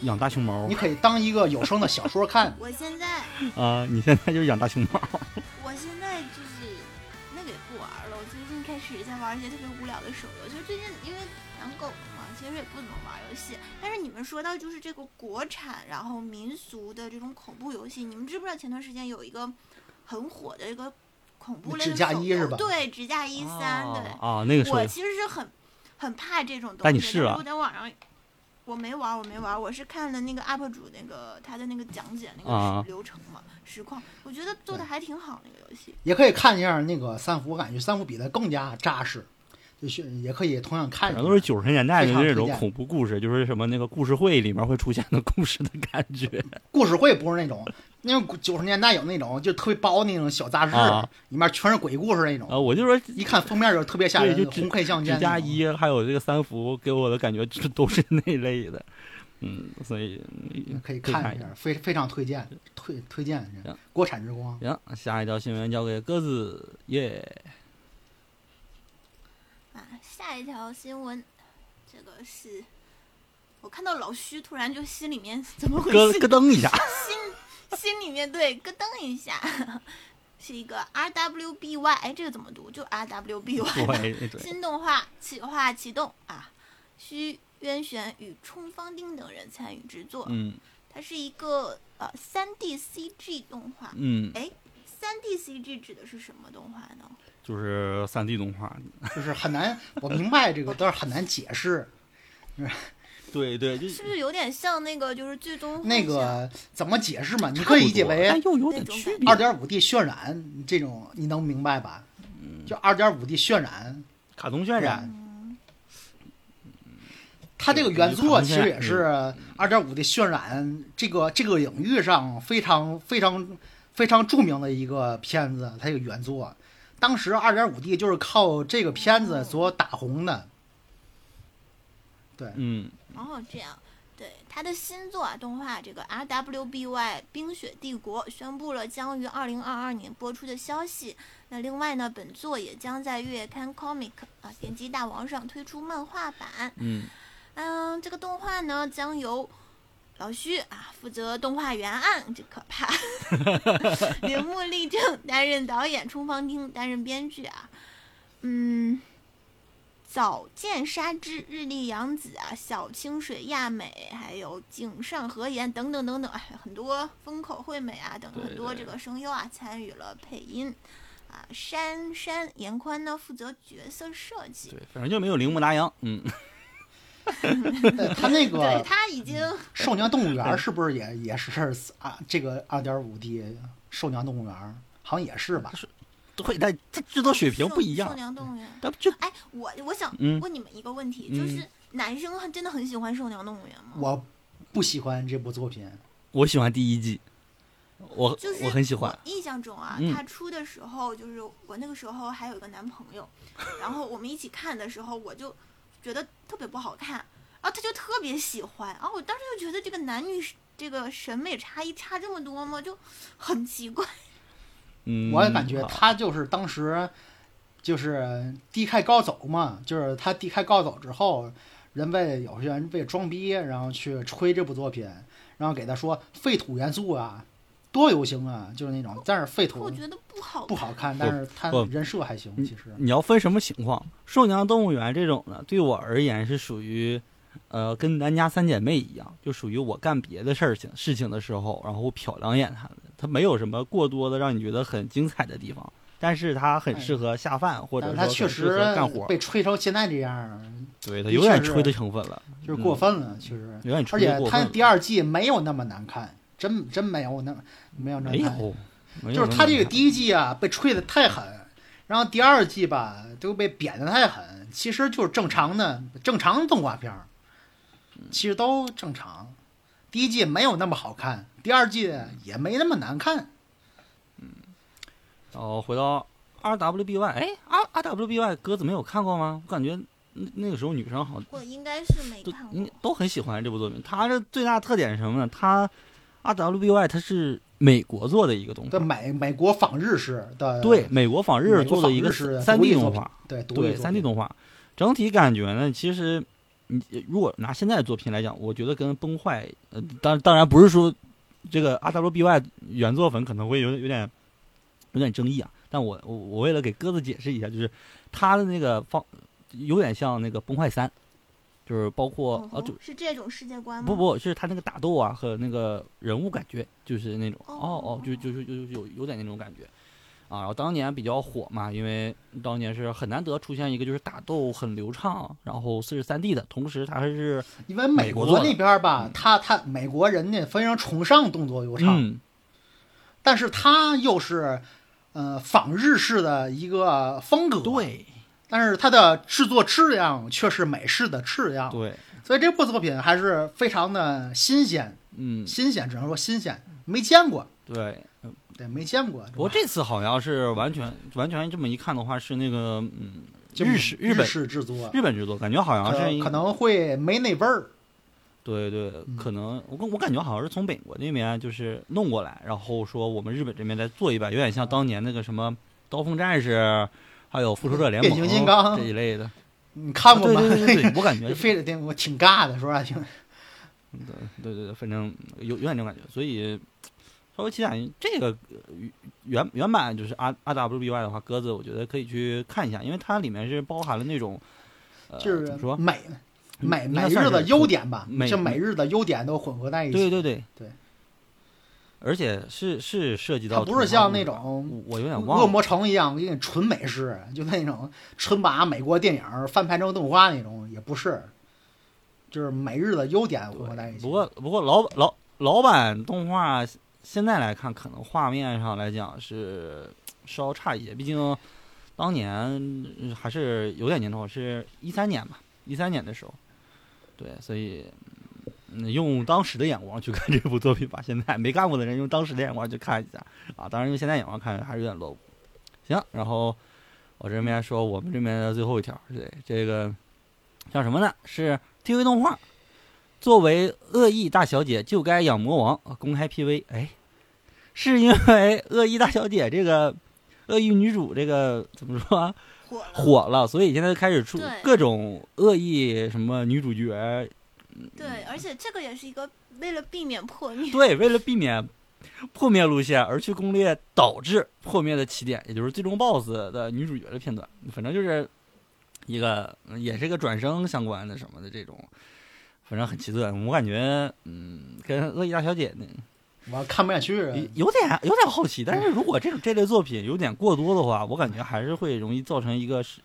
养大熊猫。你可以当一个有声的小说看。[LAUGHS] 我现在啊，你现在就是养大熊猫。[LAUGHS] 我现在就是那个也不玩了，我最近。开始在玩一些特别无聊的手游，就是最近因为养狗嘛，其实也不怎么玩游戏。但是你们说到就是这个国产然后民俗的这种恐怖游戏，你们知不知道前段时间有一个很火的一个恐怖类的手游？对，指甲一三，对啊，那个我其实是很很怕这种东西。但你试了？我在网上。我没玩，我没玩，我是看了那个 UP 主那个他的那个讲解那个流程嘛，实况，我觉得做的还挺好那个游戏。也可以看一下那个三伏，我感觉三伏比它更加扎实。就是也可以同样看，都是九十年代的那种恐怖故事，就是什么那个故事会里面会出现的故事的感觉。故事会不是那种，那种九十年代有那种就特别薄那种小杂志，里面全是鬼故事那种。啊，我就说一看封面就特别吓人，就红黑相间。加一还有这个三伏给我的感觉就都是那类的，嗯，所以可以看一下，非非常推荐，推推荐。国产之光。行，下一条新闻交给鸽子耶。啊，下一条新闻，这个是我看到老徐，突然就心里面 [LAUGHS] 怎么回咯事？咯噔一下，心心里面对咯噔一下，是一个 R W B Y，哎，这个怎么读？就 R W B Y。[LAUGHS] 对对，新动画企划启动啊，需渊玄与冲方丁等人参与制作。嗯它是一个呃三 D CG 动画。嗯，哎，三 D CG 指的是什么动画呢？就是三 D 动画，就是很难，我明白这个，但是很难解释。[LAUGHS] 对对，就是不是有点像那个就是最终那个怎么解释嘛？你可以理解为但又有点区别二。点五 D 渲染这种，你能明白吧？就二点五 D 渲染，卡通渲染，嗯它这个原作其实也是二点五 D 渲染这个这个领域上非常非常非常著名的一个片子，它这个原作。当时二点五 D 就是靠这个片子所打红的。对，嗯哦，这样，对他的新作啊，动画这个 R W B Y《冰雪帝国》宣布了将于二零二二年播出的消息。那另外呢，本作也将在月刊 Comic 啊点击大王上推出漫画版。嗯嗯，这个动画呢将由老徐啊负责动画原案，这可怕。[LAUGHS] 铃木立正担任导演，冲方丁担任编剧啊。嗯，早见沙织、日立洋子啊、小清水亚美，还有井上和彦等等等等，哎，很多风口惠美啊等很多这个声优啊参与了配音。啊，山山严宽呢负责角色设计，对，反正就没有铃木达央，嗯，呃它那 [LAUGHS] 对个他已经兽娘动物园是不是也也是啊？这个二点五 D 兽娘动物园好像也是吧？对，但这制作水平不一兽样，娘动物园。但就哎，我我想嗯问你们一个问题，嗯就是男生真的很喜欢兽娘动物园吗？我不喜欢这部作品。我喜欢第一季，我就是我很喜欢，印象中啊，嗯他出的时候，就是我那个时候还有一个男朋友，[LAUGHS] 然后我们一起看的时候，我就觉得特别不好看，然后他就特别喜欢，然后我当时就觉得这个男女这个审美差异差这么多吗？就很奇怪。嗯，我也感觉他就是当时就是低开高走嘛，就是他低开高走之后，人为有些人为装逼，然后去吹这部作品，然后给他说废土元素啊，多流行啊，就是那种，但是废土我觉得不好不好看，但是他人设还行，其实。你要分什么情况？兽娘动物园这种呢，对我而言是属于，呃，跟咱家三姐妹一样，就属于我干别的事儿情事情的时候，然后瞟两眼他们，它没有什么过多的让你觉得很精彩的地方，但是它很适合下饭，或者它确实干活，被吹成现在这样，对，它有点吹的成分了，就是过分了，其实。有点而且吹的过分了。他第二季没有那么难看，真真没有那没有那么没难看。就是它这个第一季啊被吹的太狠，然后第二季吧都被贬的太狠，其实就是正常的正常动画片儿，其实都正常。第一季没有那么好看，第二季也没那么难看。嗯然后回到 R W B Y，哎，R R W B Y 鸽子没有看过吗？我感觉那那个时候女生好像我应该是没都看过应。都很喜欢这部作品。它的最大特点是什么呢？它 R W B Y 它是美国做的一个动对画，美美国仿日式的对，美国仿日美国做的一个三独 D 动画，对独对三 D 动画，整体感觉呢，其实你如果拿现在的作品来讲，我觉得跟崩坏，呃，当当然不是说这个 R W B Y 原作粉可能会有有点有点争议啊，但我我我为了给鸽子解释一下，就是他的那个方有点像那个崩坏三，就是包括嗯呃就是这种世界观吗？不不，是他那个打斗啊和那个人物感觉，就是那种哦哦哦，就就就就有有点那种感觉啊。然后当年比较火嘛，因为当年是很难得出现一个就是打斗很流畅，然后四十三 D 的，同时它还是因为美美国那边吧，他他美国人家非常崇尚动作流畅，嗯但是他又是呃仿日式的一个风格，对但是它的制作质量却是美式的质量，对所以这部作品还是非常的新鲜，嗯新鲜只能说新鲜，没见过，对。对，没见过。不过这次好像是完全完全这么一看的话，是那个嗯日式日日本式制作，日本制作，感觉好像是可可能会没那味儿。对对，嗯可能我我感觉好像是从美国那边就是弄过来，然后说我们日本这边再做一版，有点像当年那个什么《刀锋战士》，还有《复仇者联盟变形金刚》这一类的。你看过吗？对对对对，[LAUGHS] 我感觉非得听我挺尬的，说实话挺。对对对，反正有有点这种感觉，所以稍微期待这个原原版就是 R R W B Y 的话，鸽子我觉得可以去看一下，因为它里面是包含了那种，呃，就是怎么说美美应每日的优点吧，美就每日的优点都混合在一起。对对对对，而且是是涉及到它不是像那种我我有点忘了，恶魔城一样，给你纯美式，就那种纯把美国电影翻拍成动画那种，也不是，就是美日的优点混合在一起。不过不过老老老版动画现在来看，可能画面上来讲是稍差一些，毕竟当年还是有点年头，是一三年吧，一三年的时候，对，所以。嗯，用当时的眼光去看这部作品吧。现在没看过的人用当时的眼光去看一下啊。当然用现在眼光看还是有点 low。行，然后我这边说我们这边的最后一条，对这个叫什么呢？是 TV 动画。作为恶意大小姐就该养魔王，公开 PV。哎，是因为恶意大小姐这个恶意女主这个怎么说啊火了。火了，所以现在开始出各种恶意什么女主角。对，而且这个也是一个为了避免破灭。对，为了避免破灭路线而去攻略导致破灭的起点，也就是最终 BOSS 的女主角的片段。反正就是一个，嗯也是一个转生相关的什么的这种，反正很奇特。我感觉，嗯，跟恶意大小姐呢我看不下去啊，有有点有点好奇，但是如果这种这类作品有点过多的话，我感觉还是会容易造成一个审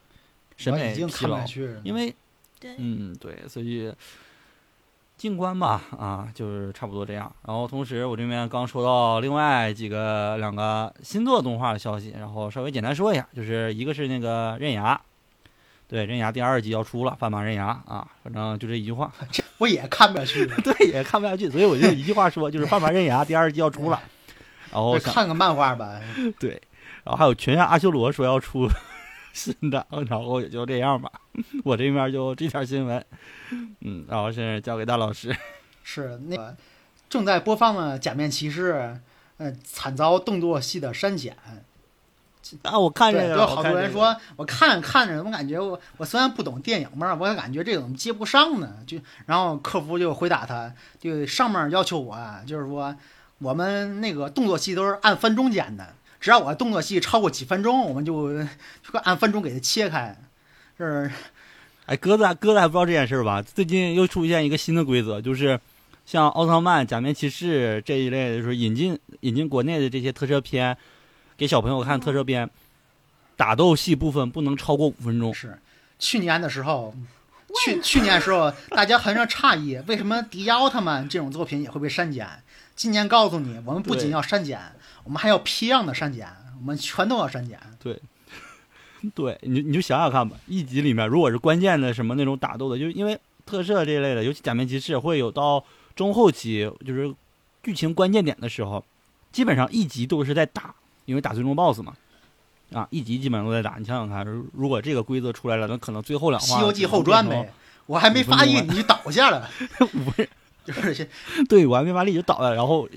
审美疲劳。因为对，嗯，对，所以静观吧，啊，就是差不多这样。然后同时，我这边刚收到另外几个两个新作动画的消息，然后稍微简单说一下，就是一个是那个刃牙，对，刃牙第二季要出了，斑马刃牙啊，反正就这一句话，[LAUGHS] 我也看不下去了。[LAUGHS] 对，也看不下去，所以我就一句话说，就是半盘刃牙第二季要出了，[LAUGHS] 然后看个漫画吧，[LAUGHS] 对，然后还有全员阿修罗说要出新的，然后也就这样吧。我这边就这条新闻，嗯，然后是交给大老师。是那个正在播放的《假面骑士》，呃，惨遭动作戏的删减。啊，我看这，个，就好多人说，我看看着，我感觉我我虽然不懂电影嘛，我也感觉这怎么接不上呢？就然后客服就回答他，就上面要求我啊，就是说我们那个动作戏都是按分钟剪的，只要我动作戏超过几分钟，我们就就按分钟给它切开。是哎，鸽子鸽子还不知道这件事儿吧？最近又出现一个新的规则，就是像奥特曼、假面骑士这一类的，就是引进引进国内的这些特摄片，给小朋友看特摄片，打斗戏部分不能超过五分钟。是，去年的时候，去去年的时候，大家很是诧异，为什么迪迦奥特曼这种作品也会被删减？今年告诉你，我们不仅要删减，我们还要批量的删减，我们全都要删减。对，[LAUGHS] 对你你就想想看吧，一集里面如果是关键的什么那种打斗的，就是因为特摄这一类的，尤其假面骑士会有到中后期，就是剧情关键点的时候，基本上一集都是在打，因为打最终 BOSS 嘛，啊，一集基本上都在打。你想想看，如如果这个规则出来了，那可能最后两《话西游记后传》呗，我还没发五分钟育你就倒下了，[LAUGHS] 五分，就是这 [LAUGHS] 对我还没发力就倒了，然后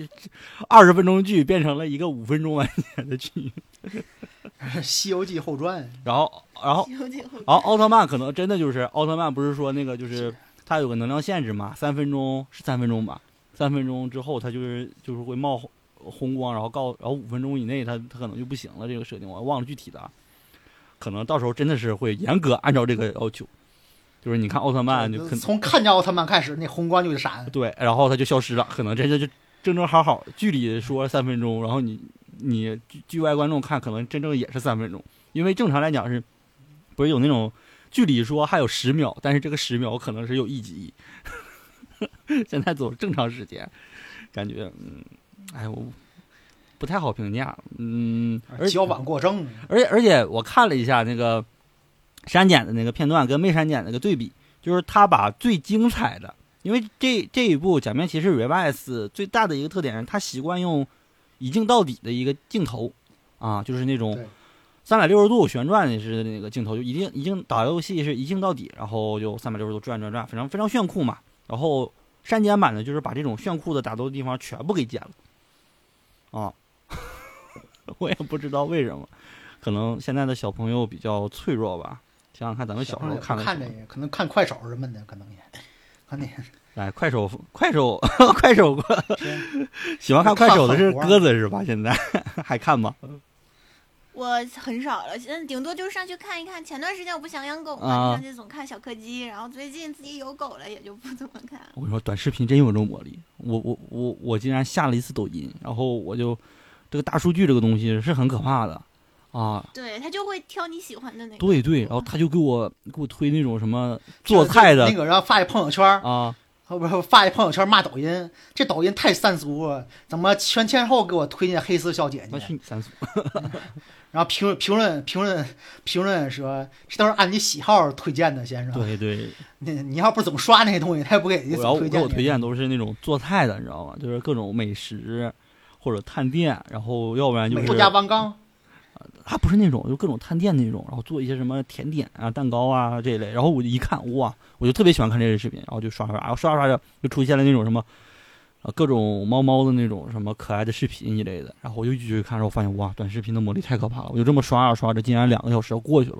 二十分钟剧变成了一个五分钟完结的剧，[LAUGHS]《西游记后传》然后然后然后奥特曼可能真的就是奥特曼，不是说那个就是它有个能量限制嘛，三分钟是三分钟吧，三分钟之后它就是就是会冒红红光，然后告然后五分钟以内它它可能就不行了，这个设定我忘了具体的啊，可能到时候真的是会严格按照这个要求，就是你看奥特曼就可从看见奥特曼开始，那红光就闪。对，然后它就消失了，可能真的就正正好好，剧里说三分钟，然后你你剧剧外观众看可能真正也是三分钟，因为正常来讲是，不是有那种剧里说还有十秒，但是这个十秒可能是有一集，[LAUGHS] 现在走正常时间，感觉嗯，哎我不太好评价，嗯，而矫枉过正，而且而且我看了一下那个删减的那个片段跟没删减的那个对比，就是他把最精彩的，因为这这一部《假面骑士 Revice》最大的一个特点是他习惯用一镜到底的一个镜头啊，就是那种对三百六十度旋转的是那个镜头，就一定一镜打游戏是一镜到底，然后就三百六十度转转转，非常非常炫酷嘛。然后删减版的就是把这种炫酷的打斗的地方全部给剪了啊。[LAUGHS] 我也不知道为什么，可能现在的小朋友比较脆弱吧，想想看，咱们小时候看的看这个，可能看快手什么的，可能也，可能也哎，快手，快手，[LAUGHS] 快手，是喜欢看快手的是鸽子是吧？现在 [LAUGHS] 还看吗？我很少了，现在顶多就是上去看一看。前段时间我不想养狗嘛，啊上去总看小柯基，然后最近自己有狗了，也就不怎么看了。我跟你说，短视频真有这种魔力。我我我我竟然下了一次抖音，然后我就这个大数据这个东西是很可怕的啊。对他就会挑你喜欢的那个。对对，然后他就给我给我推那种什么做菜的那个，然后发一朋友圈，啊，后边发一朋友圈骂抖音，这抖音太三俗了，怎么全天候给我推荐黑丝小姐那姐？去你三俗。[LAUGHS] 然后评评论评论评论说，这都是按你喜好推荐的，先生。对对，你你要不怎么刷那些东西，他也不给你怎然后给。我推荐都是那种做菜的，你知道吗？就是各种美食或者探店，然后要不然就是美国家王刚，他不是那种，就各种探店那种，然后做一些什么甜点啊、蛋糕啊这一类。然后我就一看，哇，我就特别喜欢看这类视频，然后就刷刷，然后刷着刷着就出现了那种什么，啊各种猫猫的那种什么可爱的视频一类的。然后我就继续看，然后发现哇，短视频的魔力太可怕了。我就这么刷着刷着，竟然两个小时要过去了。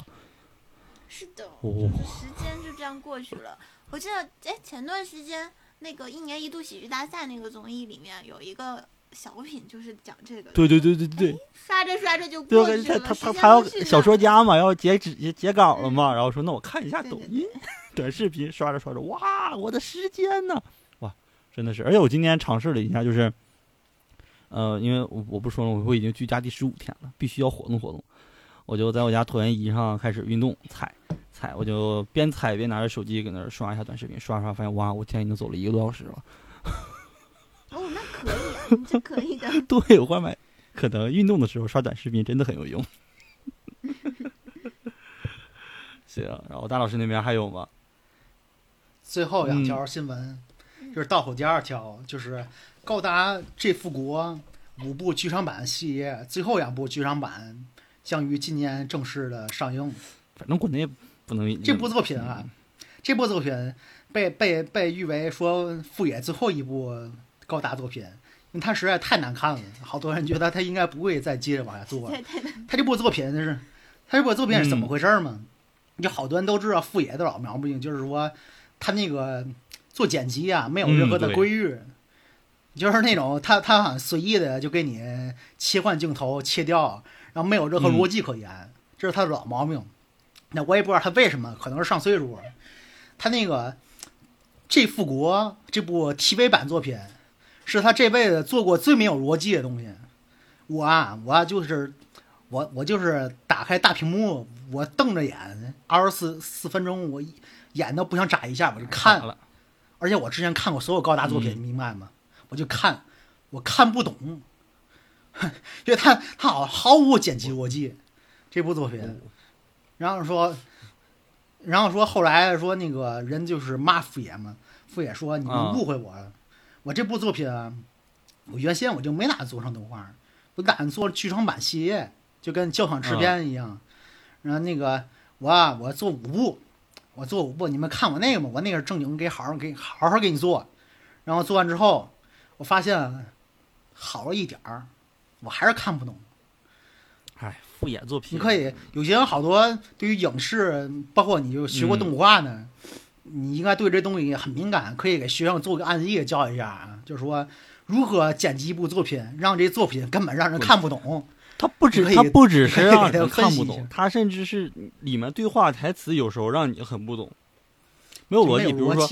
是的，哦，时间就这样过去了。我记得，哎，前段时间那个一年一度喜剧大赛那个综艺里面有一个小品，就是讲这个。对对对对对，刷着刷着就对过去了。他他他他要小说家嘛，要截止截截稿了嘛，然后说那我看一下抖音对对对短视频，刷着刷着，哇，我的时间呢？哇，真的是！而且我今天尝试了一下，就是，呃，因为我我不说了，我已经居家第十五天了，必须要活动活动。我就在我家椭圆仪上开始运动踩踩，我就边踩边拿着手机搁那儿刷一下短视频，刷刷发现哇，我天，已经走了一个多小时了。哦，那可以啊，这可以的。[LAUGHS] 对，我发现可能运动的时候刷短视频真的很有用。行，然后大老师那边还有吗？最后两嗯条新闻，就是倒数第二条，就是高达这复国五部剧场版系列最后两部剧场版将于今年正式的上映。反正国内不能这部作品啊，这部作品被被被誉为说富野最后一部高达作品，因为它实在太难看了，好多人觉得他应该不会再接着往下做了。他这部作品就是，他这部作品是怎么回事儿嘛？就好多人都知道富野的老毛病，就是说他那个做剪辑啊，没有任何的规律，就是那种他他好像随意的就给你切换镜头切掉，然后没有任何嗯逻辑可言，这是他的老毛病。那我也不知道他为什么，可能是上岁数了。他那个《这复国》这部 TV 版作品，是他这辈子做过最没有逻辑的东西。我啊，我啊就是我我就是打开大屏幕，我瞪着眼，二十四四分钟，我眼都不想眨一下，我就看了，而且我之前看过所有高达作品，嗯明白吗？我就看，我看不懂，[LAUGHS] 因为他他好毫无剪辑逻辑，这部作品。然后说，然后说后来说那个人就是骂富野嘛，富野说你们啊误会我了，我这部作品啊，我原先我就没打算做成动画，我打算做剧场版系列，就跟交响制片一样。然后那个我啊，我做五部，我做五部，你们看我那个吗？我那个正经给好好给好好给你做。然后做完之后，我发现好了一点儿，我还是看不懂。哎，复眼作品，你可以有些人好多对于影视，包括你就学过动画呢，你应该对这东西很敏感，可以给学生做个案例教一下啊，就是说如何剪辑一部作品，让这作品根本让人看不懂。他不止他不只是让人看不懂，他甚至是里面对话台词有时候让你很不懂，没有逻辑。比如说，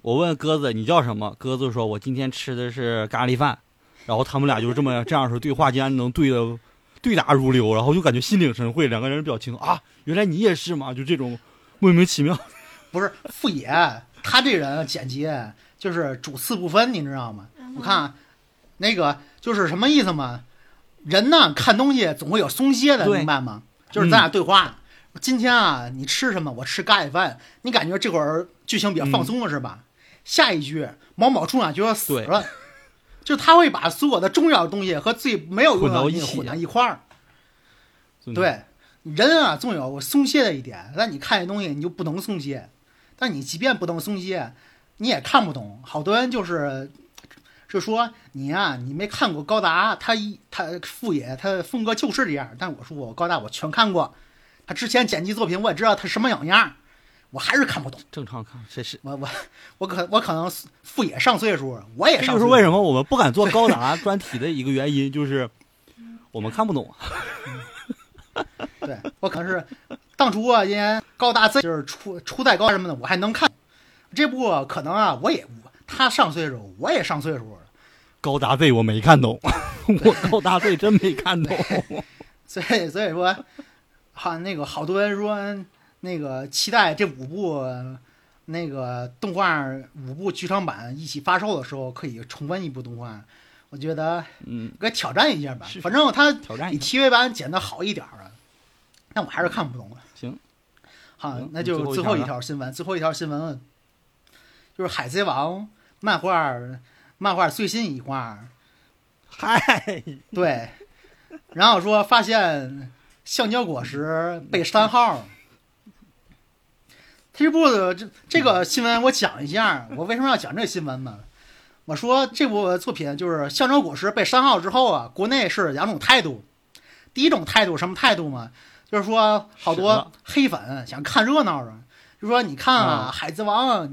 我问鸽子你叫什么，鸽子说我今天吃的是咖喱饭，然后他们俩就这么这样说对话，竟然能对的对答如流，然后就感觉心领神会，两个人的表情啊，原来你也是嘛？就这种莫名其妙。不是富野，他这人剪辑就是主次不分，你知道吗？嗯我看啊那个就是什么意思嘛？人呢看东西总会有松懈的，明白吗？就是咱俩对话，今天啊你吃什么？我吃咖喱饭。你感觉这会儿剧情比较放松了是吧？下一句某某处长就要死了，就他会把所有的重要的东西和最没有用的东西混到一块儿。嗯，对，人啊总有松懈的一点，但你看这东西你就不能松懈，但你即便不能松懈，你也看不懂。好多人就是，就说你呀、你没看过高达，他一他副野他风格就是这样。但我说我高达我全看过，他之前剪辑作品我也知道他什么样样，我还是看不懂。正常看，这是我我我可我可能副野上岁数，我也这上岁数。就是为什么我们不敢做高达专题的一个原因，就是我们看不懂。[LAUGHS] 对我可能是当初啊，因为高达 Z 就是初初代高什么的，我还能看。这部可能啊，我也他上岁数，我也上岁数了，高达 Z 我没看懂，[LAUGHS] 我高达 Z 真没看懂。[LAUGHS] 所以所以说，好那个好多人说那个期待这五部那个动画五部剧场版一起发售的时候，可以重温一部动画。我觉得嗯，该挑战一下吧是，反正他比挑战一下。TV 版剪的好一点儿啊，但我还是看不懂了。行，好，那就最后一条条新闻，最后一条新闻就是《海贼王》漫画漫画最新一话，[LAUGHS] 嗨，对，然后说发现橡胶果实被删号。这部这这个新闻我讲一下，我为什么要讲这个新闻呢？我说这部作品就是橡胶果实被删号之后啊，国内是两种态度。第一种态度什么态度嘛？就是说好多黑粉想看热闹啊，就说你看啊，啊海贼王》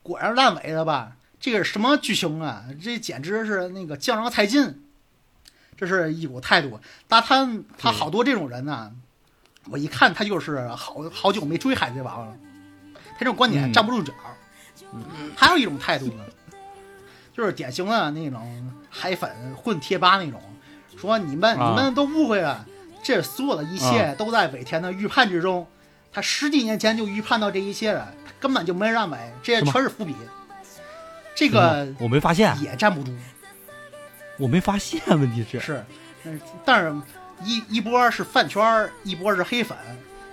果然烂尾了吧？这个是什么剧情啊？这简直是那个江郎才尽。这是一股态度。但他他好多这种人呢，我一看他就是好好久没追《海贼王》了，他这种观点嗯站不住脚。还有一种态度呢，就是典型的那种海粉混贴吧那种，说你们、啊你们都误会了，这所有的一切都在尾田的预判之中。他十几年前就预判到这一切了，他根本就没让尾，这些全是伏笔。这个我没发现，也站不住。我没发现，问题是，是，嗯，但是一一波是饭圈儿，一波是黑粉，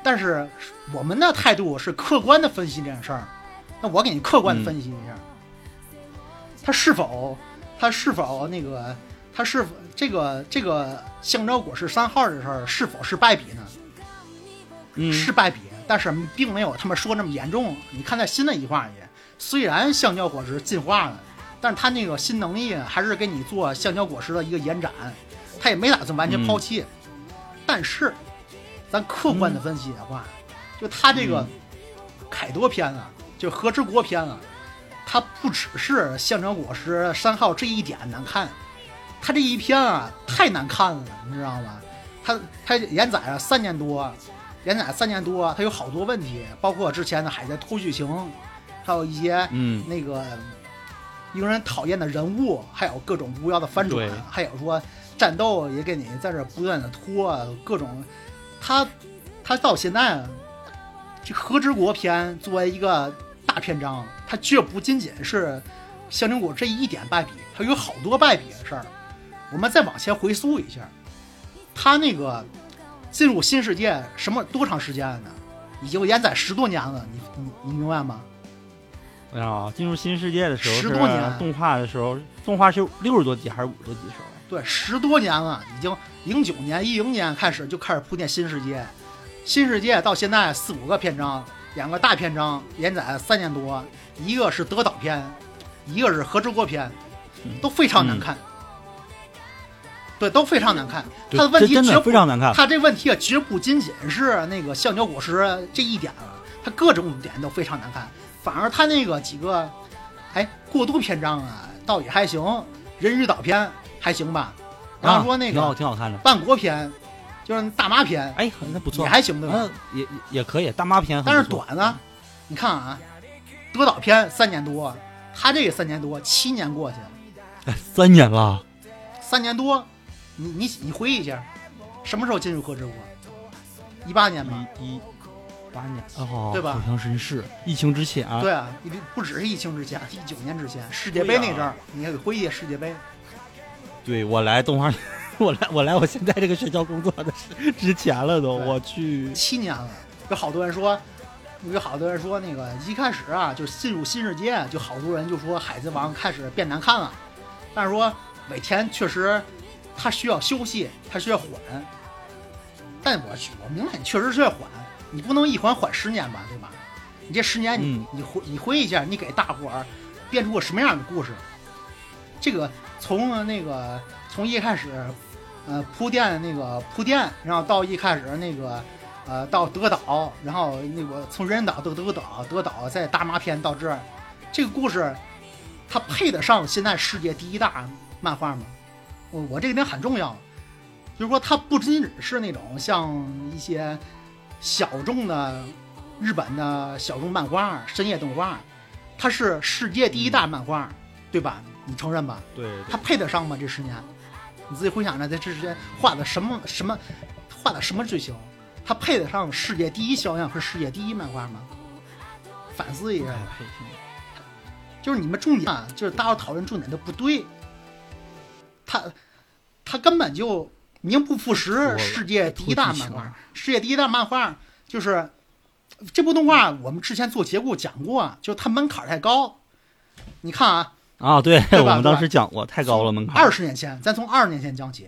但是我们的态度是客观的分析这件事儿。那我给你客观的分析一下，他是否他是否那个他是否这个这个香蕉果实三号的事儿是否是败笔呢？嗯，是败笔，但是并没有他们说那么严重。你看在新的一话里，虽然橡胶果实进化了，但是他那个新能力还是给你做橡胶果实的一个延展，他也没打算完全抛弃。但是，咱客观的分析的话，就他这个凯多篇啊，就和之国篇啊，它不只是橡胶果实三号这一点难看，它这一篇啊太难看了，你知道吗？他他连载了三年多，连载三年多，他有好多问题，包括之前的海贼拖剧情，还有一些嗯，那个令人讨厌的人物，还有各种无聊的翻转，还有说战斗也给你在这不断的拖各种，他他到现在啊这和之国篇作为一个大篇章，它绝不仅仅是香菱果这一点败笔，它有好多败笔的事儿。我们再往前回溯一下，他那个进入新世界什么多长时间了呢？已经连载十多年了，你你你明白吗？哎呀，进入新世界的时候十多年动画的时候，动画是六十多集还是五十多集的时候？对，十多年了，已经零九年、一零年开始就开始铺垫新世界，新世界到现在四五个篇章，两个大篇章连载三年多，一个是德岛篇，一个是和之国篇，都非常难看。对，都非常难看。对他的问题这真的绝不非常难看。他这问题啊，绝不仅仅是那个橡胶果实这一点了，他各种点都非常难看。反而他那个几个，哎，过渡篇章啊，倒也还行，人鱼岛篇还行吧。然后说那啊挺好，个挺好看的。万国篇，就是大妈篇，哎，那不错也，还行对吧？嗯，也也也可以，大妈篇但是短啊，你看啊，德岛篇三年多，他这个三年多，七年过去了，哎三年了，三年多，你你你回忆一下，什么时候进入和之国？一八年吧。一一八年哦，对吧好像是是疫情之前，对啊，不只是疫情之前，一九年之前，世界杯那阵儿，你还得回忆世界杯。对我来动画，我来我来我现在这个学校工作的是之前了都，我去，七年了，有好多人说，有好多人说那个一开始啊，就进入新世界，就好多人就说海贼王开始变难看了，但是说尾田确实他需要休息，他需要缓，但我我明白你确实是要缓，你不能一缓缓十年吧，对吧？你这十年你、嗯你回你回忆一下，你给大伙儿编出个什么样的故事？这个从那个从一开始，呃铺垫那个铺垫，然后到一开始那个。呃，到德岛，然后那个从人岛到德岛，德岛再大麻篇到这儿，这个故事，它配得上现在世界第一大漫画吗？我我这个点很重要，就是说它不仅仅是那种像一些小众的日本的小众漫画、深夜动画，它是世界第一大漫画，对吧？你承认吧？对它配得上吗？这十年，你自己回想着，在这之间画的什么什么，画的什么追求？它配得上世界第一销量和世界第一漫画吗？反思一下，就是你们重点啊，就是大家讨论重点都不对。他他根本就名不副实，世界第一大漫画世界第一大漫画就是这部动画，我们之前做节目讲过，就是它门槛太高。你看啊，啊，对对我们当时讲过，太高了门槛。二十年前，咱从二十年前讲起，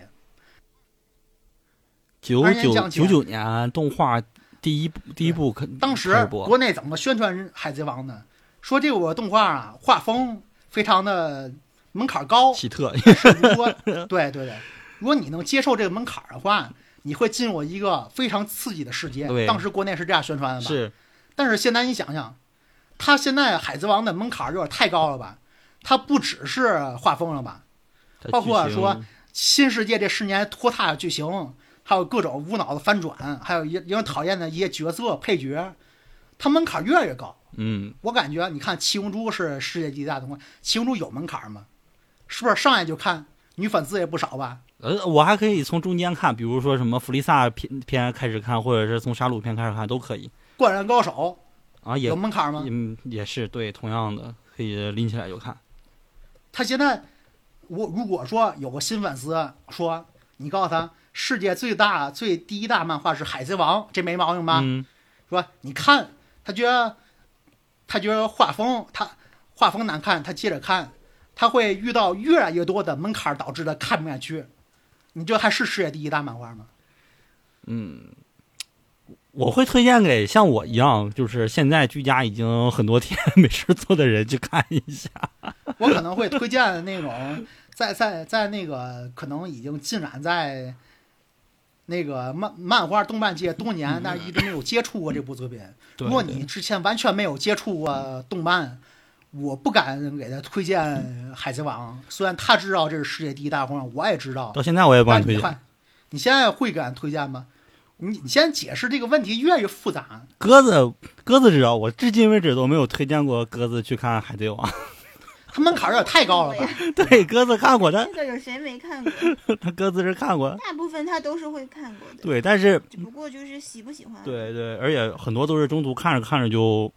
九九九九年动画第一部第一部肯当时国内怎么宣传《海贼王》呢？说这个动画啊，画风非常的门槛高，奇特，是如果 [LAUGHS] 对对对，如果你能接受这个门槛的话，你会进入一个非常刺激的世界。对当时国内是这样宣传的吧？。是但是现在你想想，他现在《海贼王》的门槛有点太高了吧？他不只是画风了吧？包括说新世界这十年拖沓的剧情，还有各种无脑的翻转，还有一令人讨厌的一些角色配角，他门槛越来越高。嗯，我感觉，你看《七龙珠》是世界第一大动画，《七龙珠》有门槛吗？是不是上来就看女粉丝也不少吧？呃，我还可以从中间看，比如说什么弗利萨片片开始看，或者是从杀戮片开始看都可以灌篮高手啊，也有门槛吗？嗯也是对，同样的可以拎起来就看。他现在，我如果说有个新粉丝说，你告诉他世界最大、最第一大漫画是《海贼王》，这没毛病吧？嗯，说你看，他觉得他觉得画风他画风难看，他接着看，他会遇到越来越多的门槛，导致的看不下去。你这还是世界第一大漫画吗？嗯我会推荐给像我一样，就是现在居家已经很多天没事做的人去看一下。[LAUGHS] [LAUGHS] 我可能会推荐那种在在在那个可能已经浸染在那个漫漫画动漫界多年，但是一直没有接触过这部作品。对如果你之前完全没有接触过动漫，我不敢给他推荐《海贼王》。虽然他知道这是世界第一大动漫，我也知道，到现在我也不敢推荐。你看，你现在会敢推荐吗？你你先解释这个问题越来越复杂。鸽子，鸽子知道，我至今为止都没有推荐过鸽子去看《海贼王》。[LAUGHS] 他门槛有点太高了吧？[LAUGHS] 对，鸽子看过，他这个有谁没看过？[LAUGHS] 他鸽子是看过，大部分他都是会看过的，对，但是只不过就是喜不喜欢。对对，而且很多都是中途看着看着就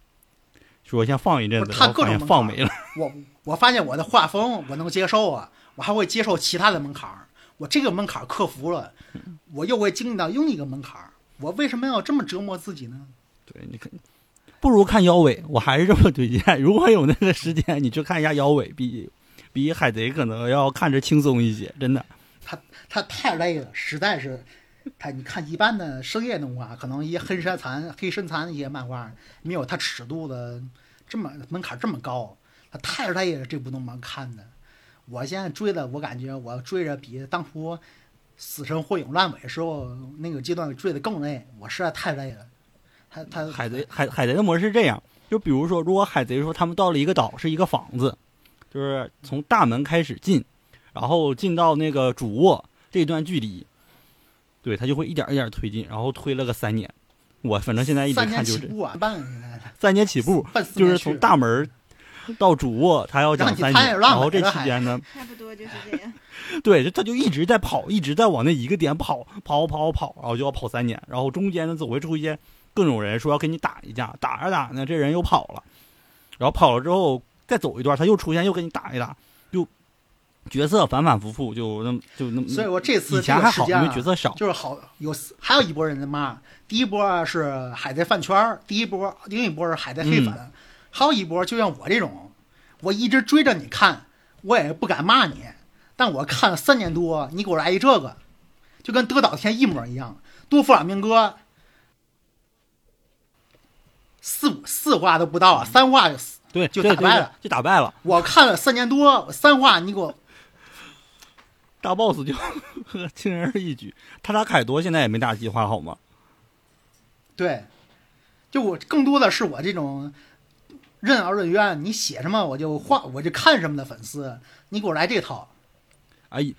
说先放一阵子，他各种放没了。我我发现我的画风我能接受啊，我还会接受其他的门槛儿。我这个门槛儿克服了，我又会经历到另一个门槛儿。我为什么要这么折磨自己呢？对，你看，不如看腰尾，我还是这么推荐。[LAUGHS] 如果有那个时间，你去看一下腰尾，比比海贼可能要看着轻松一些，真的。他他太累了，实在是。它你看一般的深夜动画，可能一些黑山残、黑身残的一些漫画，没有它尺度的这么门槛这么高，它太累了。这部动漫看的，我现在追的，我感觉我追着比当初《死神火影》烂尾时候那个阶段追的更累，我实在太累了。他他海贼海海贼的模式是这样，就比如说，如果海贼说他们到了一个岛，是一个房子，就是从大门开始进，然后进到那个主卧这段距离，对他就会一点一点推进，然后推了个三年。我反正现在一直看就是这起步啊，办 [LAUGHS] 三年起步，就是从大门到主卧，他要讲三年，然后这期间呢，[LAUGHS] 差不多就是这样。[LAUGHS] 对，他就一直在跑，一直在往那一个点跑，跑跑跑，然后就要跑三年，然后中间呢总会出现各种人说要跟你打一架，打着打呢这人又跑了，然后跑了之后再走一段，他又出现又跟你打一打，就角色反反复复，就那么就那么。所以我这次以前还好，因为角色少。就是好有还有一波人在骂，第一波是海贼饭圈，第一波另一波是海贼黑粉，嗯还有一波就像我这种，我一直追着你看，我也不敢骂你，但我看了三年多，你给我来一这个，就跟德岛天一模一样，多弗朗明哥。四四话都不到啊，三话就死。对，就打败了就打败了，我看了三年多，三话你给我大 boss 就轻而易举。他打凯多现在也没打计划好吗？对，就我更多的是我这种任劳任怨，你写什么我就画，我就看什么的粉丝，你给我来这套。哎，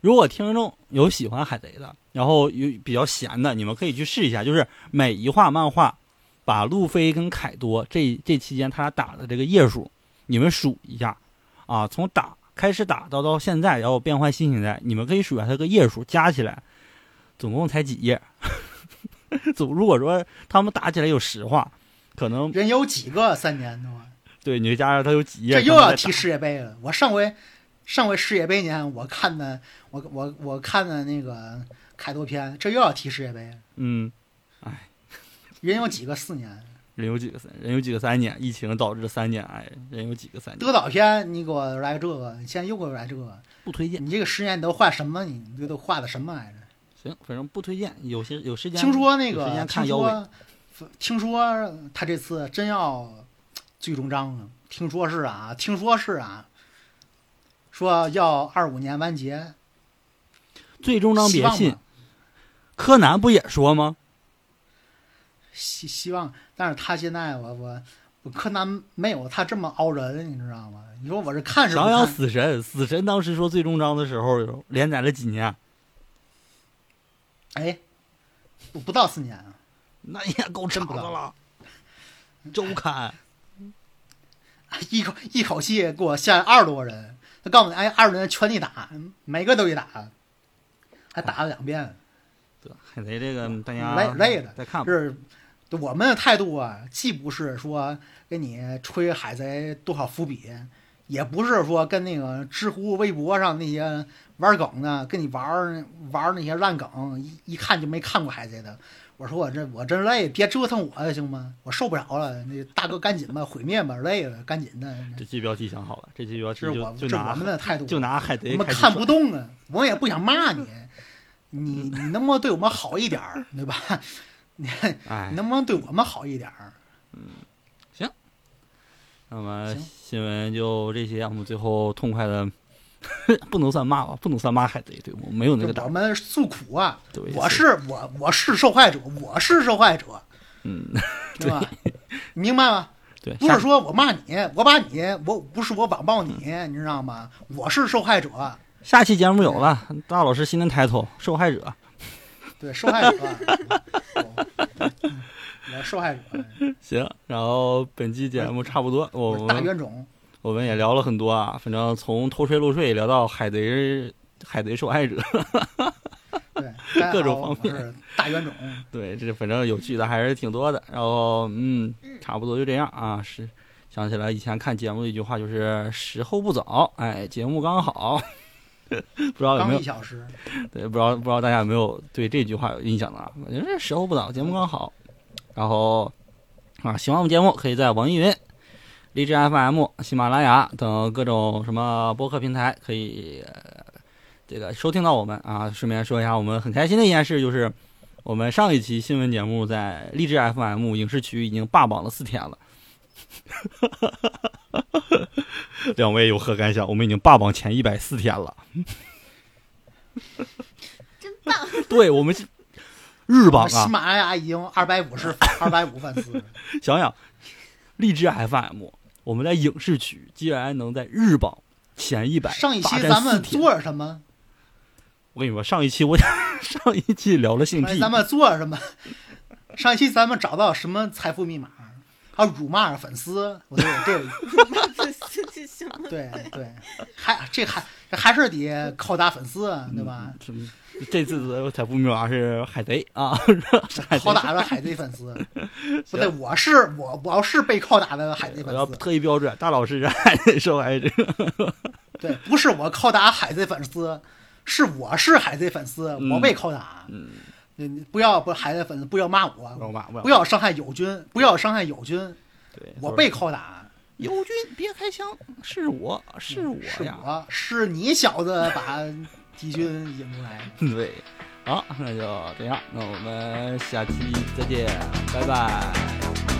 如果听众有喜欢海贼的，然后有比较闲的，你们可以去试一下，就是每一话漫画，把路飞跟凯多这这期间他俩打的这个页数，你们数一下啊，从打开始打到到现在，然后变换新形态，你们可以数一下它个页数，加起来总共才几页。[LAUGHS] 总如果说他们打起来有实话，可能人有几个三年的吗？对你就加上他有几页，这又要提世界杯了。我上回上回世界杯年，我看的我我我看的那个开头片，这又要提世界杯了。嗯，[LAUGHS] 人有几个四年？人有几个三，人有几个三年，疫情导致三年，哎，人有几个三年，德岛片你给我来这个，你现在又给我来这个，不推荐。你这个十年你都画什么？你这都画的什么来着？行，反正不推荐。有些有时间，听说那个时间看听。说听说他这次真要最终章了，听说是啊，听说是啊，说要二五年完结。最终章别信柯南不也说吗？希希望，但是他现在我我我柯南没有他这么熬人，你知道吗？你说我是看什么想想看？死神，死神当时说最终章的时候连载了几年，哎，不不到四年啊，那也够长的了。[LAUGHS] 周刊一口一口气给我下二十多个人，他告诉你，哎，二十人全你打，每个都得打，还打了两遍。对海贼这个大家累累的再看吧。是我们的态度啊，既不是说给你吹海贼多少伏笔，也不是说跟那个知乎、微博上那些玩梗的跟你玩玩那些烂梗，一一看就没看过海贼的。我说我这我真累，别折腾我了行吗？我受不了了，那大哥赶紧吧，毁灭吧，累了，赶紧的。这期标题想好了，这期标题就就拿我们的态度，就拿海贼我们看不动啊，我也不想骂你，你你能不能对我们好一点儿，对吧？哎你，能不能对我们好一点儿？嗯，行那么行新闻就这些，我们最后痛快的，[LAUGHS] 不能算骂吧，不能算骂海贼，对我们没有那个胆我，们诉苦啊！对，我是我我是受害者，我是受害者，嗯，[LAUGHS] 对吧？你明白吗？对，不是说我骂你，我把你，我不是我网暴你，你知道吗？我是受害者，下期节目有了，大老师新的 title 受害者，对，受害者，我受害者，[LAUGHS] 行，然后本期节目差不多，我们大们冤种，我们也聊了很多啊，反正从偷税漏税聊到海贼海贼受害者，对，[LAUGHS] 各种方面大冤种，对，这反正有趣的还是挺多的。然后嗯，差不多就这样啊。是想起来以前看节目的一句话，就是“时候不早”，哎，节目刚好。[LAUGHS] 不知道有没有一小时，对，不知道不知道大家有没有对这句话有印象的啊？我觉得这时候不早，节目刚好。然后啊，喜欢我们节目，可以在网易云、荔枝 FM、喜马拉雅等各种什么播客平台可以、呃这个收听到我们啊。顺便说一下，我们很开心的一件事就是，我们上一期新闻节目在荔枝 FM 影视区已经霸榜了四天了。[LAUGHS] 两位有何感想？我们已经霸榜前一百四天了。真棒！[LAUGHS] 对我们是日榜啊，喜马拉雅已经二百五十二百五粉丝，[LAUGHS] 想想荔枝 FM，我们在影视区竟然能在日榜前一百，上一期咱们做了什么？我跟你说，上一期我上一期聊了性癖，哎咱们做了什么？上一期咱们找到什么财富密码？还辱骂粉丝，我都有这个。这行了，对对，还这还还是得靠打粉丝，啊对吧？这这次的财富密码是海贼啊，海贼拷打的海贼粉丝，[LAUGHS] 不对，我是我我是被拷打的海贼我要粉丝，特意标准，大老师是海贼受害者。[LAUGHS] 对，不是我拷打海贼粉丝，是我是海贼粉丝，嗯我被拷打。嗯，你你不要不孩子粉丝不要骂不要我，骂，不不要伤害友军，不要伤害友军，对，我被拷打。友军别开枪，是我是我是，我是你小子把敌军引出来。[LAUGHS] 对，好，那就这样，那我们下期再见，拜拜。